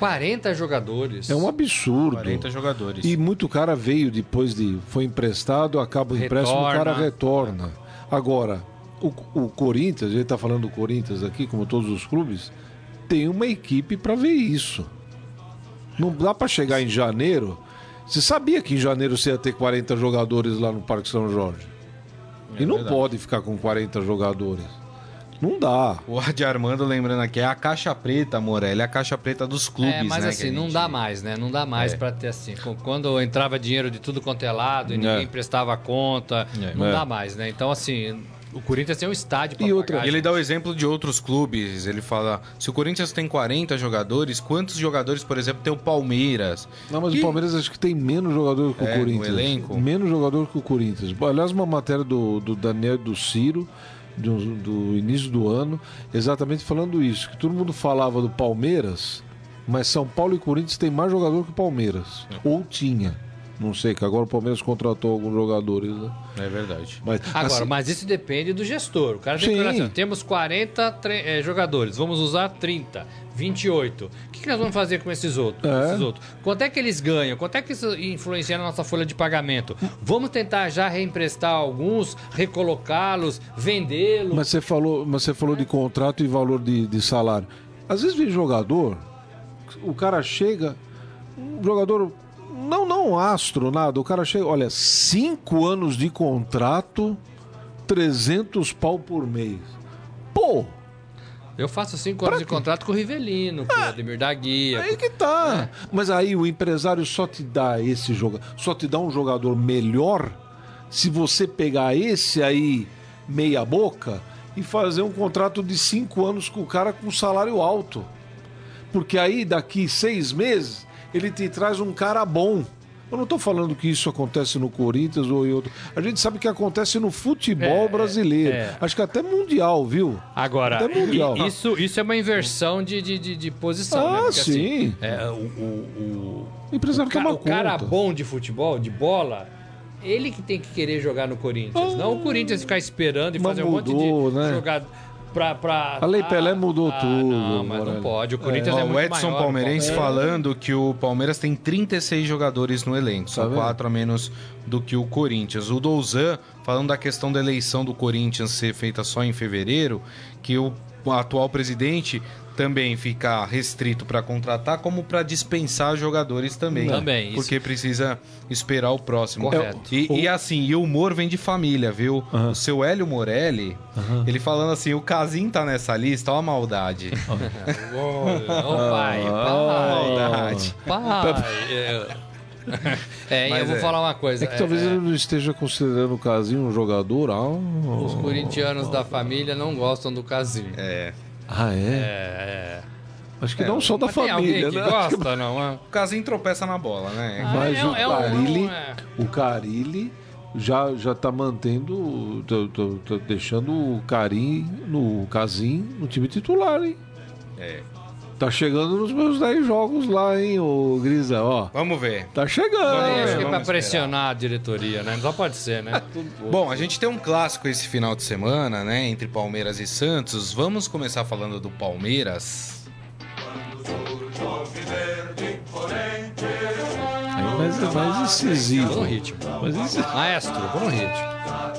40 jogadores. É um absurdo. 40 jogadores. E muito cara veio depois de. Foi emprestado, acaba o empréstimo, o cara Retorna. retorna. Agora, o, o Corinthians, a gente tá falando do Corinthians aqui, como todos os clubes, tem uma equipe para ver isso. Não dá para chegar em janeiro. Você sabia que em janeiro você ia ter 40 jogadores lá no Parque São Jorge? e não verdade. pode ficar com 40 jogadores. Não dá. O Adi Armando lembrando aqui, é a caixa preta, Morelli, é a caixa preta dos clubes, É, mas né? assim, a não gente- dá mais, né? Não dá mais É. pra ter assim. Com- Quando entrava dinheiro de tudo quanto é lado e É. ninguém prestava conta, É. não É. dá mais, né? Então, assim, o Corinthians tem um estádio pra E outra- pagar. E ele dá o exemplo de outros clubes. Ele fala: se o Corinthians tem 40 jogadores, quantos jogadores, por exemplo, tem o Palmeiras? Não, mas Que- o Palmeiras acho que tem menos jogador que o É, no Corinthians. elenco? Menos jogador que o Corinthians. Aliás, uma matéria do, do Daniel e do Ciro, do, do início do ano, exatamente falando isso. Que todo mundo falava do Palmeiras mas São Paulo e Corinthians têm mais jogador que o Palmeiras. Ou tinha. Não sei, que agora o Palmeiras contratou alguns jogadores, né? É verdade. Mas, Agora, assim, mas isso depende do gestor. O cara tem Sim. assim, temos 40 tre- eh, jogadores, vamos usar 30, 28. O que, que nós vamos fazer com esses outros, É. esses outros? Quanto é que eles ganham? Quanto é que isso influencia na nossa folha de pagamento? Vamos tentar já reemprestar alguns, recolocá-los, vendê-los. Mas você falou, mas você falou de contrato e valor de, de salário. Às vezes vem jogador, o cara chega, um jogador, não, não astro, nada, o cara chega, olha, cinco anos de contrato, 300 pau por mês. Pô, Eu faço 5 anos de contrato com o Rivelino, com o Ademir da Guia. aí que tá. Mas aí o empresário só te dá esse jogador, só te dá um jogador melhor se você pegar esse aí meia boca e fazer um contrato de cinco anos com o cara com salário alto. Porque aí daqui seis meses ele te traz um cara bom. Eu não estou falando que isso acontece no Corinthians ou em outro. A gente sabe que acontece no futebol É, brasileiro. é. Acho que até mundial, viu? Agora, Até mundial. isso, isso é uma inversão de, de, de, de posição, né? Ah, Porque, assim, sim. é, o, o, O empresário o, toma o cara conta. bom de futebol, de bola, ele que tem que querer jogar no Corinthians. não o Corinthians ficar esperando e fazer um mudou, monte de né? jogada pra, pra... A Lei Pelé mudou ah, tudo, Não, mas não pode. O Corinthians é, muito o Edson maior, Palmeirense o falando que o Palmeiras tem 36 jogadores no elenco, são Tá quatro a menos do que o Corinthians. O Douzan, falando da questão da eleição do Corinthians ser feita só em fevereiro, que o atual presidente também fica restrito para contratar, como para dispensar jogadores também. Também, isso. Porque precisa esperar o próximo. Correto. E, e assim, e o humor vem de família, viu? O seu Hélio Morelli, ele falando assim, o Casim tá nessa lista, ó a maldade. Ô, ô, pai, Ah, pai, maldade. pai. É, É, e Mas eu vou é. falar uma coisa. É que talvez ele não esteja considerando o Casinho um jogador. Ah, Os corintianos da família não gostam do Casimiro. É. ah, é? É, é. Acho que não só da família, né? Gosta, não? é? O Casim tropeça na bola, né? Ah, Mas é o é um- Carilli, é. o Carilli já já tá mantendo, tá, tá- tá deixando o Carim no Casim no time titular, hein? É. Tá chegando nos meus 10 jogos lá, hein, o Grisa, ó. Vamos ver. Tá chegando. Acho que é vamos pra pressionar a diretoria, né? Só pode ser, né? Bom, a gente tem um clássico esse final de semana, né? Entre Palmeiras e Santos. Vamos começar falando do Palmeiras. Mas é mais incisivo. Vou no ritmo. Mas esse- Maestro, no ritmo.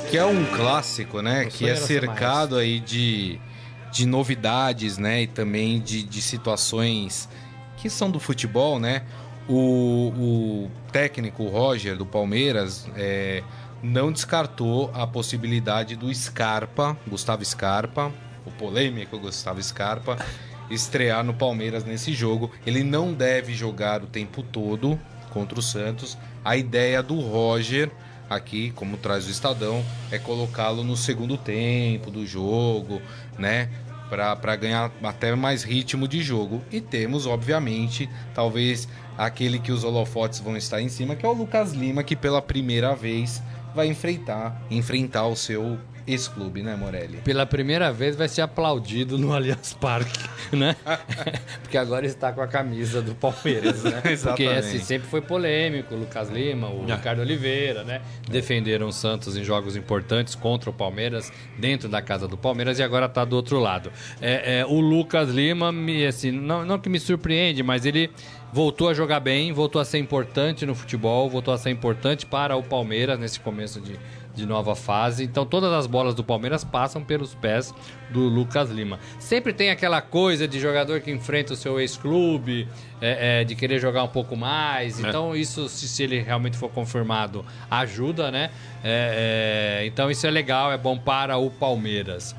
Que é um clássico, né? Que é cercado aí de, de novidades, né? E também de, de situações que são do futebol, né? O, o técnico Roger do Palmeiras é, não descartou a possibilidade do Scarpa, Gustavo Scarpa, o polêmico Gustavo Scarpa, estrear no Palmeiras nesse jogo. Ele não deve jogar o tempo todo contra o Santos. A ideia do Roger aqui, como traz o Estadão, é colocá-lo no segundo tempo do jogo, né? Para ganhar até mais ritmo de jogo. E temos, obviamente, talvez aquele que os holofotes vão estar em cima, que é o Lucas Lima, que pela primeira vez vai enfrentar, enfrentar o seu ex-clube, né, Morelli? Pela primeira vez vai ser aplaudido no Allianz Parque, né? Porque agora está com a camisa do Palmeiras, né? Porque Exatamente. assim, sempre foi polêmico, o Lucas Lima, o Ricardo Oliveira, né? Defenderam o Santos em jogos importantes contra o Palmeiras, dentro da casa do Palmeiras, e agora está do outro lado. É, é, o Lucas Lima, me, assim, não, não que me surpreende, mas ele voltou a jogar bem, voltou a ser importante no futebol, voltou a ser importante para o Palmeiras nesse começo de, de nova fase. Então todas as bolas do Palmeiras passam pelos pés do Lucas Lima. Sempre tem aquela coisa de jogador que enfrenta o seu ex-clube, é, é, de querer jogar um pouco mais. Então isso, se, se ele realmente for confirmado, ajuda, né? É, é, então isso é legal, é bom para o Palmeiras.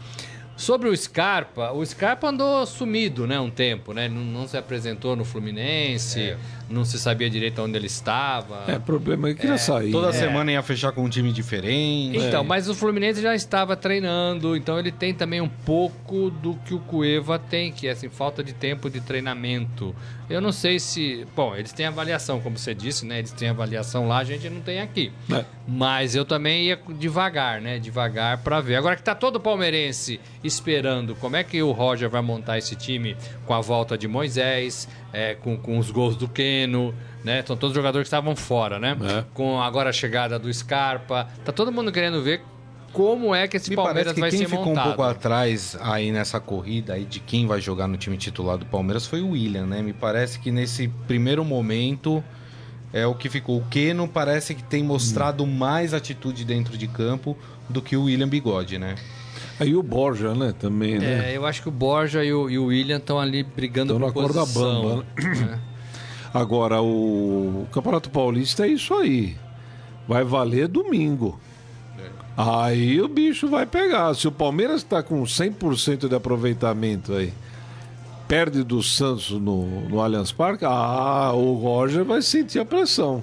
Sobre o Scarpa, o Scarpa andou sumido, né, um tempo, né? Não, não se apresentou no Fluminense, não se sabia direito onde ele estava. É, problema é que queria sair. Toda né? semana ia fechar com um time diferente. Então, mas o Fluminense já estava treinando, então ele tem também um pouco do que o Cueva tem, que é assim, falta de tempo de treinamento. Eu não sei se. Bom, eles têm avaliação, como você disse, né? Eles têm avaliação lá, a gente não tem aqui. É. Mas eu também ia devagar, né? Devagar para ver. Agora que tá todo palmeirense esperando como é que o Roger vai montar esse time com a volta de Moisés, é, com, com os gols do Keno, né? São todos os jogadores que estavam fora, né? É. Com agora a chegada do Scarpa. Tá todo mundo querendo ver como é que esse Me Palmeiras parece que vai quem ser ficou montado. um pouco atrás aí nessa corrida aí de quem vai jogar no time titular do Palmeiras foi o William, né? Me parece que nesse primeiro momento é o que ficou. O Keno parece que tem mostrado mais atitude dentro de campo do que o William Bigode, né? Aí o Borja, né? Também, né? É, eu acho que o Borja e o, e o William estão ali brigando Estão por na corda posição. bamba, né? Agora, o Campeonato Paulista é isso aí. Vai valer domingo. Aí o bicho vai pegar. Se o Palmeiras está com 100% de aproveitamento aí, perde do Santos no, no Allianz Parque, ah, o Roger vai sentir a pressão.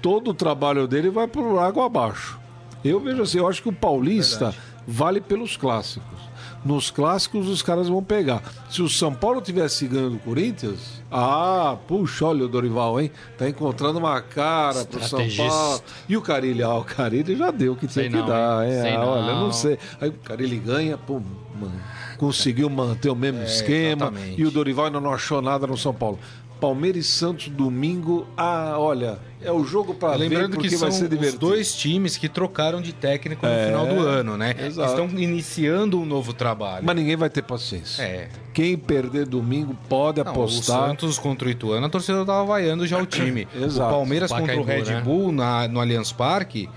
Todo o trabalho dele vai por água abaixo. Eu vejo assim, eu acho que o Paulista vale pelos clássicos. Nos clássicos os caras vão pegar. Se o São Paulo tivesse ganho do Corinthians, ah, puxa, olha o Dorival, hein? Tá encontrando uma cara pro São. Paulo. E o Carilli, ah, o Carilli já deu o que Sei tinha que não, dar, hein? é, ah, olha, não. sei. Aí o Carilli ganha, pô, mano, conseguiu manter o mesmo esquema exatamente. e o Dorival ainda não achou nada no São Paulo. Palmeiras e Santos domingo, ah, olha, é o jogo para ver Lembrando que são os dois times que trocaram de técnico no É, final do ano, né? exato. Estão iniciando um novo trabalho. Mas ninguém vai ter paciência. É. Quem perder domingo pode Não, o apostar. Santos contra o Ituano, a torcida tava vaiando já o time. Exato. O Palmeiras contra o Pacaembu, Red né? Bull na, no Allianz Parque,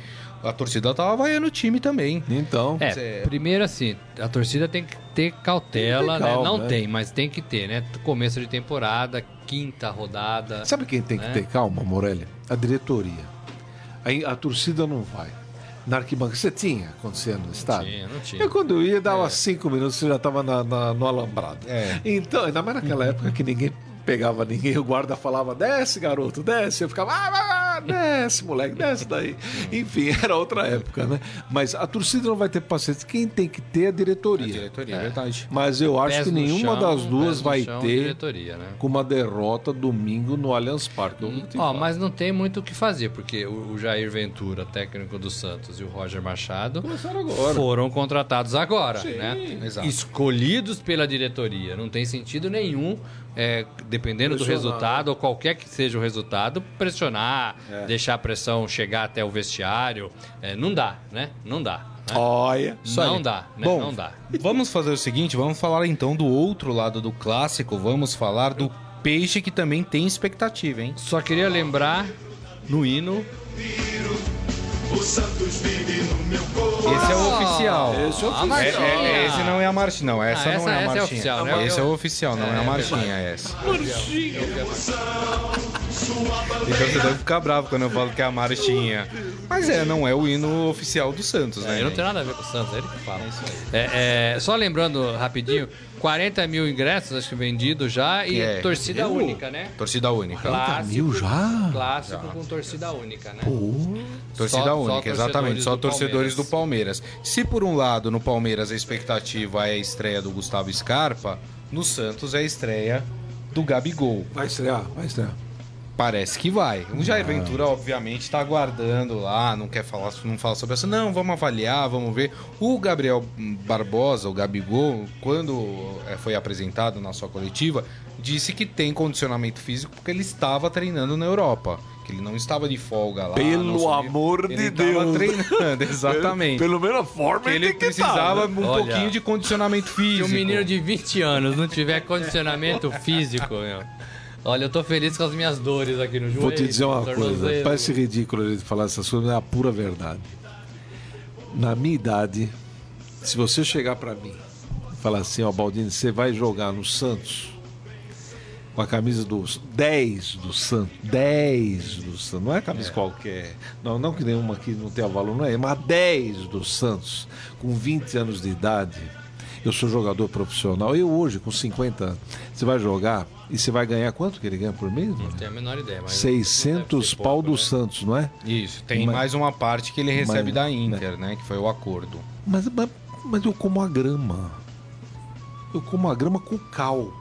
a torcida tava vaiando o time também. Então, É, primeiro assim, a torcida tem que ter cautela, Tem que ter calma, né? Não né? tem, mas tem que ter, né? Começo de temporada, quinta rodada. sabe quem tem que né? ter calma, Morelli? A diretoria. Aí a torcida não vai. Na arquibancada, você tinha acontecendo no estádio? tinha, não tinha. Eu quando eu ia, dava cinco minutos, você já estava no alambrado. É. Então, ainda mais naquela época que ninguém pegava ninguém, o guarda falava, desce, garoto, desce. Eu ficava, ah, ah, ah, desce, moleque, desce daí. Enfim, era outra época, né? Mas a torcida não vai ter paciência. Quem tem que ter é a A diretoria. diretoria, é verdade. Mas eu acho Pés que nenhuma chão, das duas vai chão, ter diretoria, né? com uma derrota domingo no Allianz Parque. Ó, falar. mas não tem muito o que fazer, porque o, Jair Ventura, técnico do Santos, e o Roger Machado foram contratados agora, Sim, né? exato. Escolhidos pela diretoria. Não tem sentido nenhum, é, dependendo do resultado, ou qualquer que seja o resultado, pressionar, É. deixar a pressão chegar até o vestiário. É, não dá, né? Não dá. né? Olha. não dá, né? Bom, não dá. Vamos fazer o seguinte, vamos falar então do outro lado do clássico, vamos falar do Peixe que também tem expectativa, hein? Só queria lembrar no hino. O Santos vive no meu corpo. Esse é o oficial. Esse é o a oficial. É, marchinha. é- é- esse não é a marchinha, não. Essa Ah, não essa- é a essa é marchinha. oficial, né? Esse é o oficial, não é, a marchinha, é essa. Então você deve ficar bravo quando eu falo que é a marchinha. Mas é, não é o hino oficial do Santos, né? É, eu não tenho nada a ver com o Santos, é ele que fala. É, é, só lembrando rapidinho, 40 mil ingressos acho que vendidos já e É. torcida Eu? única, né? Torcida única. Clássico, mil já? Clássico com torcida única, né? Torcida Só- só única, exatamente. torcedores Só do torcedores do Palmeiras. Se por um lado no Palmeiras a expectativa é a estreia do Gustavo Scarpa, no Santos é a estreia do Gabigol. Vai estrear, vai estrear. Parece que vai. O Jair Ventura, obviamente, está aguardando lá, não quer falar, não fala sobre isso. Não, vamos avaliar, vamos ver. O Gabriel Barbosa, o Gabigol, quando eh, foi apresentado na sua coletiva, disse que tem condicionamento físico porque ele estava treinando na Europa. Que ele não estava de folga lá. Pelo amor ele de estava Deus. treinando, exatamente. Pelo menos a forma Que ele tem que precisava tá, né? um Olha, pouquinho de condicionamento Se físico. um menino de 20 anos não tiver condicionamento físico, meu. Olha, eu tô feliz com as minhas dores aqui no joelho. Vou te dizer uma coisa, parece ridículo ele falar essas coisas, mas é a pura verdade. Na minha idade, se você chegar pra mim e falar assim, ó, Baldini, você vai jogar no Santos com a camisa dos 10 do Santos, 10 do Santos, não é camisa qualquer, não, não que nenhuma aqui não tenha valor, não é, mas 10 do Santos, com 20 anos de idade, eu sou jogador profissional, eu hoje com 50 anos, você vai jogar, E você vai ganhar quanto que ele ganha por mês? Não tenho a menor ideia. Mas 600 deve ser pau pouco, do né? Santos, não é? Isso, tem Mas- mais uma parte que ele recebe Mas- da Inter, né? Que foi o acordo. Mas, mas, mas eu como a grama. Eu como a grama com cal.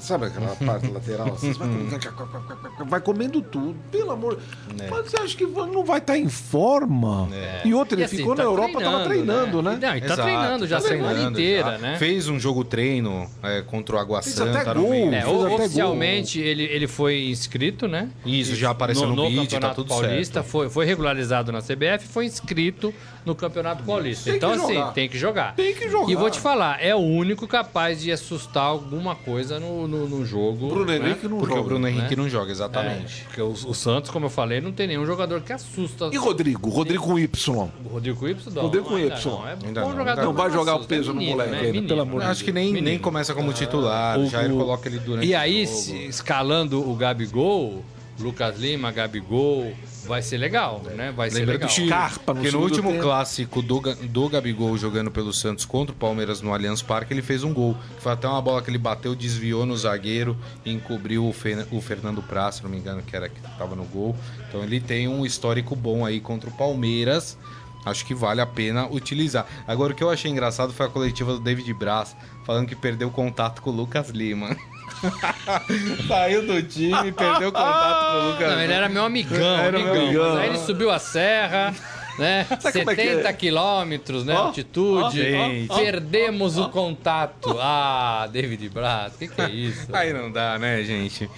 Sabe aquela parte lateral? assim? Vai, comendo, vai comendo tudo, pelo amor. É. Mas você acha que não vai estar em forma? É. E outra, ele E assim, ficou tá na Europa, tava treinando, né? Não, e tá Exato, treinando já tá a semana inteira, já. né? Fez um jogo treino é, contra o Água Fez Santa até no gol. É, Fez o- até gol. oficialmente ele, ele foi inscrito, né? Isso, já apareceu no, vídeo, tá Campeonato tudo Paulista, certo. Foi, foi regularizado na CBF foi inscrito no Campeonato Paulista. Tem então, assim, tem que jogar. Tem que jogar. E vou te falar, é o único capaz de assustar alguma coisa no, no, no jogo. Bruno né? Henrique não Porque joga. o Bruno Henrique né? não joga, É, exatamente. porque o, o Santos, como eu falei, não tem nenhum jogador que assusta. E Rodrigo? Rodrigo com Y. O Rodrigo Y? Não, Rodrigo com Y. Não, é Ainda bom não, jogador. não vai jogar o é peso no menino, moleque né? Menino, pelo amor de né? Acho que nem, nem começa como titular, O- já ele coloca ele durante E o aí, jogo. se- escalando o Gabigol, Lucas Lima, Gabigol, vai ser legal, né? Vai ser Lembra legal. do Chile? Scarpa no Porque no último tempo. clássico do, do Gabigol jogando pelo Santos contra o Palmeiras no Allianz Parque, ele fez um gol. Foi até uma bola que ele bateu, desviou no zagueiro e encobriu o, Fe- o Fernando Praz, se não me engano, que era que estava no gol. Então ele tem um histórico bom aí contra o Palmeiras. Acho que vale a pena utilizar. Agora, o que eu achei engraçado foi a coletiva do David Braz, falando que perdeu contato com o Lucas Lima. Saiu do time, perdeu contato com o Lucas Não, ele era meu amigão, Era meu amigão. amigão. Mas aí ele subiu a serra, né? como é que 70 é? quilômetros, né? Ó, altitude. gente. Perdemos o contato. Ah, David Braz, o que, que é isso? Aí não dá, né, gente?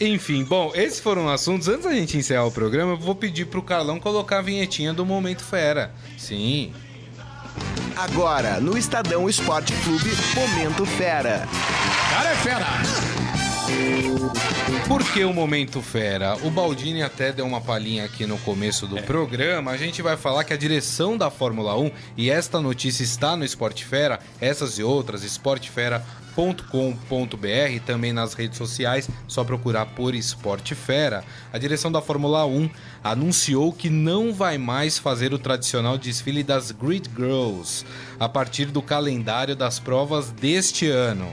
Enfim, bom, esses foram assuntos. Antes da gente encerrar o programa, eu vou pedir pro Carlão colocar a vinhetinha do Momento Fera. Sim. Agora, no Estadão Esporte Clube, Momento Fera. Cara é fera! Por que o Momento Fera? O Baldini até deu uma palhinha aqui no começo do programa. A gente vai falar que a direção da Fórmula 1, e esta notícia está no Esporte Fera, essas e outras, esportefera.com.br, também nas redes sociais, só procurar por Esporte Fera. A direção da Fórmula 1 anunciou que não vai mais fazer o tradicional desfile das Grid Girls a partir do calendário das provas deste ano.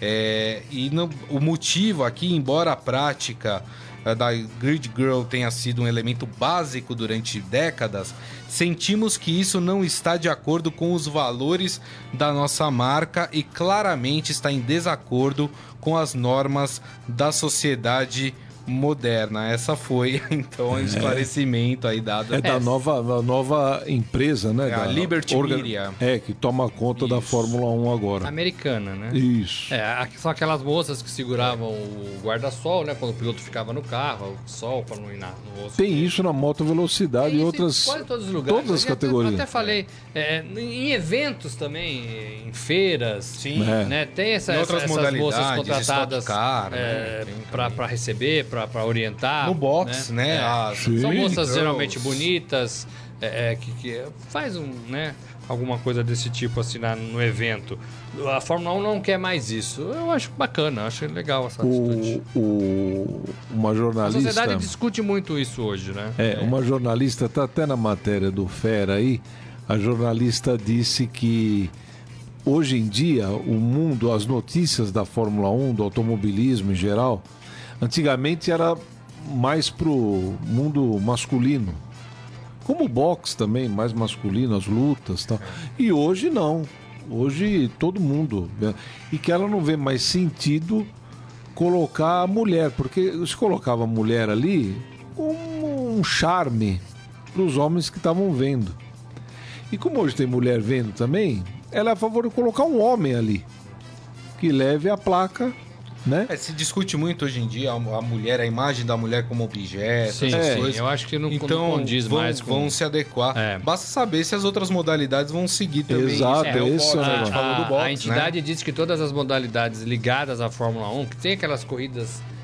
É, e no- o motivo aqui, embora a prática eh, da Grid Girl tenha sido um elemento básico durante décadas, sentimos que isso não está de acordo com os valores da nossa marca e claramente está em desacordo com as normas da sociedade moderna. Essa foi então o esclarecimento aí dado. É da nova, da nova empresa, né? É a da Liberty Media. É, que toma conta da Isso. Fórmula 1 agora. Americana, né? Isso. É, são aquelas moças que seguravam o guarda-sol, né? Quando o piloto ficava no carro, o sol para não ir na, no rosto. Tem isso na moto velocidade e em outras. quase todos os lugares. todas as Eu até- categorias. Eu até falei, é, em eventos também, em feiras. Sim. É. Né, tem essa, essa- essas moças contratadas né, é, também. pra receber, pra, pra orientar. No box, né? É. as- Sim. São moças geralmente bonitas, é, é, que, que faz um, né, alguma coisa desse tipo assim na- no evento. A Fórmula 1 não quer mais isso. Eu acho bacana, acho legal essa atitude. O, o- uma A jornalista. sociedade discute muito isso hoje, né? É, uma jornalista, tá até na matéria do Fera aí, a jornalista disse que hoje em dia o mundo, as notícias da Fórmula 1, do automobilismo em geral, antigamente era mais pro mundo masculino. Como o boxe também, mais masculino, as lutas e tal. E hoje não. Hoje todo mundo. né? E que ela não vê mais sentido colocar a mulher, porque se colocava a mulher ali como um charme para os homens que estavam vendo. E como hoje tem mulher vendo também, ela é a favor de colocar um homem ali que leve a placa, né? É, se discute muito hoje em dia a, a mulher, a imagem da mulher como objeto, Sim, essas É. sim, coisas. eu acho que não, Então não condiz vão, mais com... vão se adequar. É. Basta saber se as outras modalidades vão seguir também. Exato, isso, né? O esse é boxe, a gente negócio. falou do a, boxe, a né? entidade diz que todas as modalidades ligadas à Fórmula 1, que tem aquelas corridas é.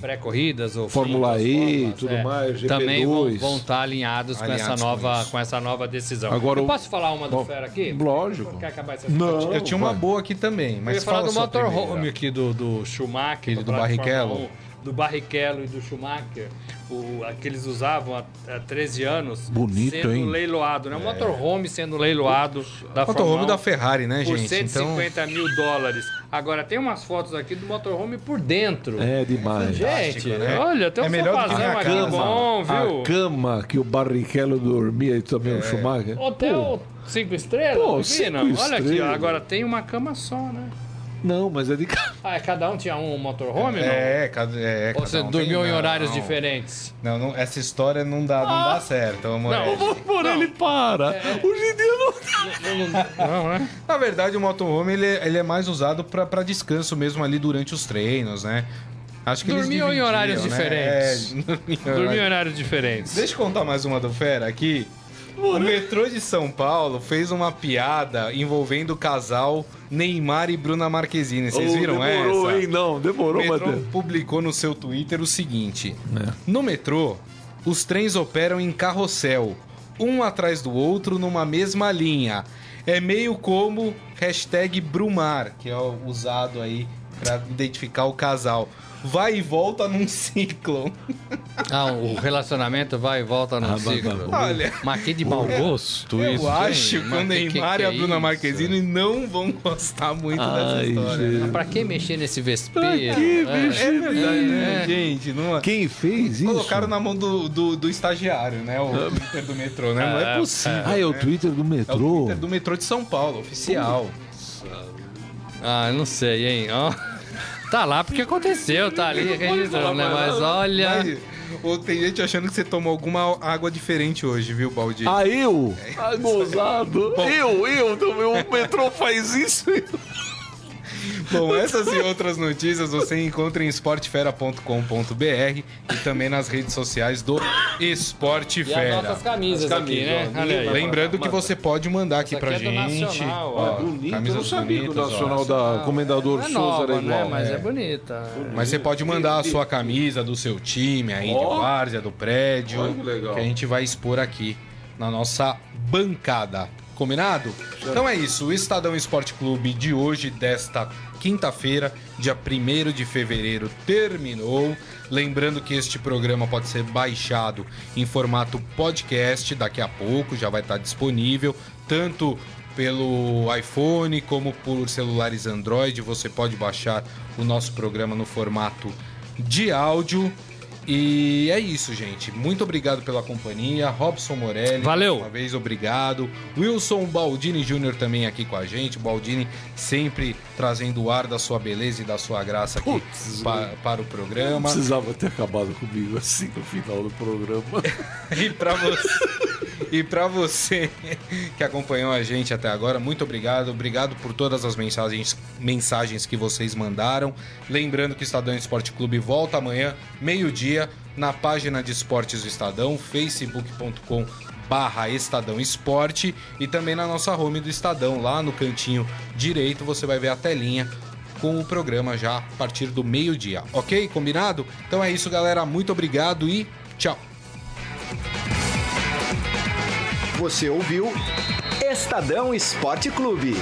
Pré-corridas ou Fórmula E, tudo é, mais, GP2. também vão, vão estar alinhados, com essa com nova isso. com essa nova decisão. Agora eu o- posso falar uma do Bom, Fera aqui? lógico. Quer acabar essa Não. Eu tinha uma boa aqui também, Eu mas ia falar fala do motorhome aqui do, do Schumacher, do Barrichello. Fórmula 1, do Barrichello e do Schumacher, o, a que eles usavam há, há 13 anos, Bonito, sendo hein? leiloado, né? O motorhome sendo leiloado da Motorhome Fórmula 1 da Ferrari, né, por gente? Então, 150 mil dólares. Agora, tem umas fotos aqui do motorhome por dentro. É demais. Gente, né? olha, tem um É melhor do que aqui cama. bom, viu? A cama que o Barrichello dormia e também o Schumacher. Hotel cinco estrelas? Pô, aqui, cinco? Olha aqui, ó, estrelas. agora tem uma cama só, né? Não, mas é de casa. Ah, cada um tinha um motorhome, não? é, cada, é, Ou cada você um dormiu tem- em horários não. diferentes? Não, não, essa história não dá, não dá certo, amor. Não. Por favor, ele para. Hoje em dia não. Não, né? Na verdade, o motorhome ele, é- ele é mais usado pra pra descanso mesmo ali durante os treinos, né? Acho que eles Dormiam em horários né? diferentes. É, dormiam em Dormiu em horários- horários diferentes. Deixa eu contar mais uma do Fera aqui. O metrô de São Paulo fez uma piada envolvendo o casal Neymar e Bruna Marquezine. Vocês viram demorou, essa? hein? Não, O demorou, metrô Matheus. publicou no seu Twitter o seguinte: É. No metrô, os trens operam em carrossel, um atrás do outro numa mesma linha. É meio como hashtag Brumar, que é o usado aí pra identificar o casal. Vai e volta num ciclo. Ah, o relacionamento vai e volta no Ah, ciclo. Olha, Mas que de mau gosto eu isso, acho hein? que o Neymar que e a é Bruna? Marquezine não vão gostar muito dessa Ai, história. gente. né? Pra que mexer nesse vespeiro? Pra que É. mexer É verdade, né, É. gente? Não... Quem fez isso? Colocaram na mão do, do, do estagiário, né? O Twitter do metrô, né? Não é É, possível. Ah, é o né? Twitter do É o metrô. Twitter do metrô de São Paulo, oficial. Ah, não sei, hein? Ó. Tá lá porque aconteceu, tá ali registrando, né? Mas olha. Mas, ou tem gente achando que você tomou alguma água diferente hoje, viu, Baldi? Ah, eu? Ah, gozado. Eu, eu também. O metrô faz isso. Bom, essas e outras notícias você encontra em esportefera.com.br e também nas redes sociais do Esporte E as Fera. nossas camisas, As aqui, camisas, né? ó. Olha aí. Lembrando que você pode mandar aqui pra aqui é do gente. Nacional, ó, ó. Bonito. eu não camisas sabia que bonitas, ó. Nacional da Comendador é Souza nova, era igual. né? Mas é, é. bonita. Mas você pode mandar a sua camisa do seu time aí, de Ó. várzea, do prédio. Olha que legal. a gente vai expor aqui na nossa bancada. Combinado? Então é isso. O Estadão Esporte Clube de hoje, desta quinta-feira, dia 1 de fevereiro, terminou. Lembrando que este programa pode ser baixado em formato podcast daqui a pouco, já vai estar disponível, tanto pelo iPhone como por celulares Android. Você pode baixar o nosso programa no formato de áudio. E é isso, gente. Muito obrigado pela companhia. Robson Morelli. Valeu. Uma vez, obrigado. Wilson Baldini Júnior também aqui com a gente. O Baldini sempre trazendo o ar da sua beleza e da sua graça aqui Putz, pa- para o Não programa. precisava ter acabado comigo assim no final do programa. E para você, e para você que acompanhou a gente até agora, muito obrigado. Obrigado por todas as mensagens, mensagens que vocês mandaram. Lembrando que o Estadão Esporte Clube volta amanhã, meio-dia, na página de esportes do Estadão, facebook.com barra Estadão Esporte e também na nossa home do Estadão, lá no cantinho direito, você vai ver a telinha com o programa já a partir do meio-dia, ok? Combinado? Então é isso, galera. Muito obrigado e tchau. Você ouviu Estadão Esporte Clube.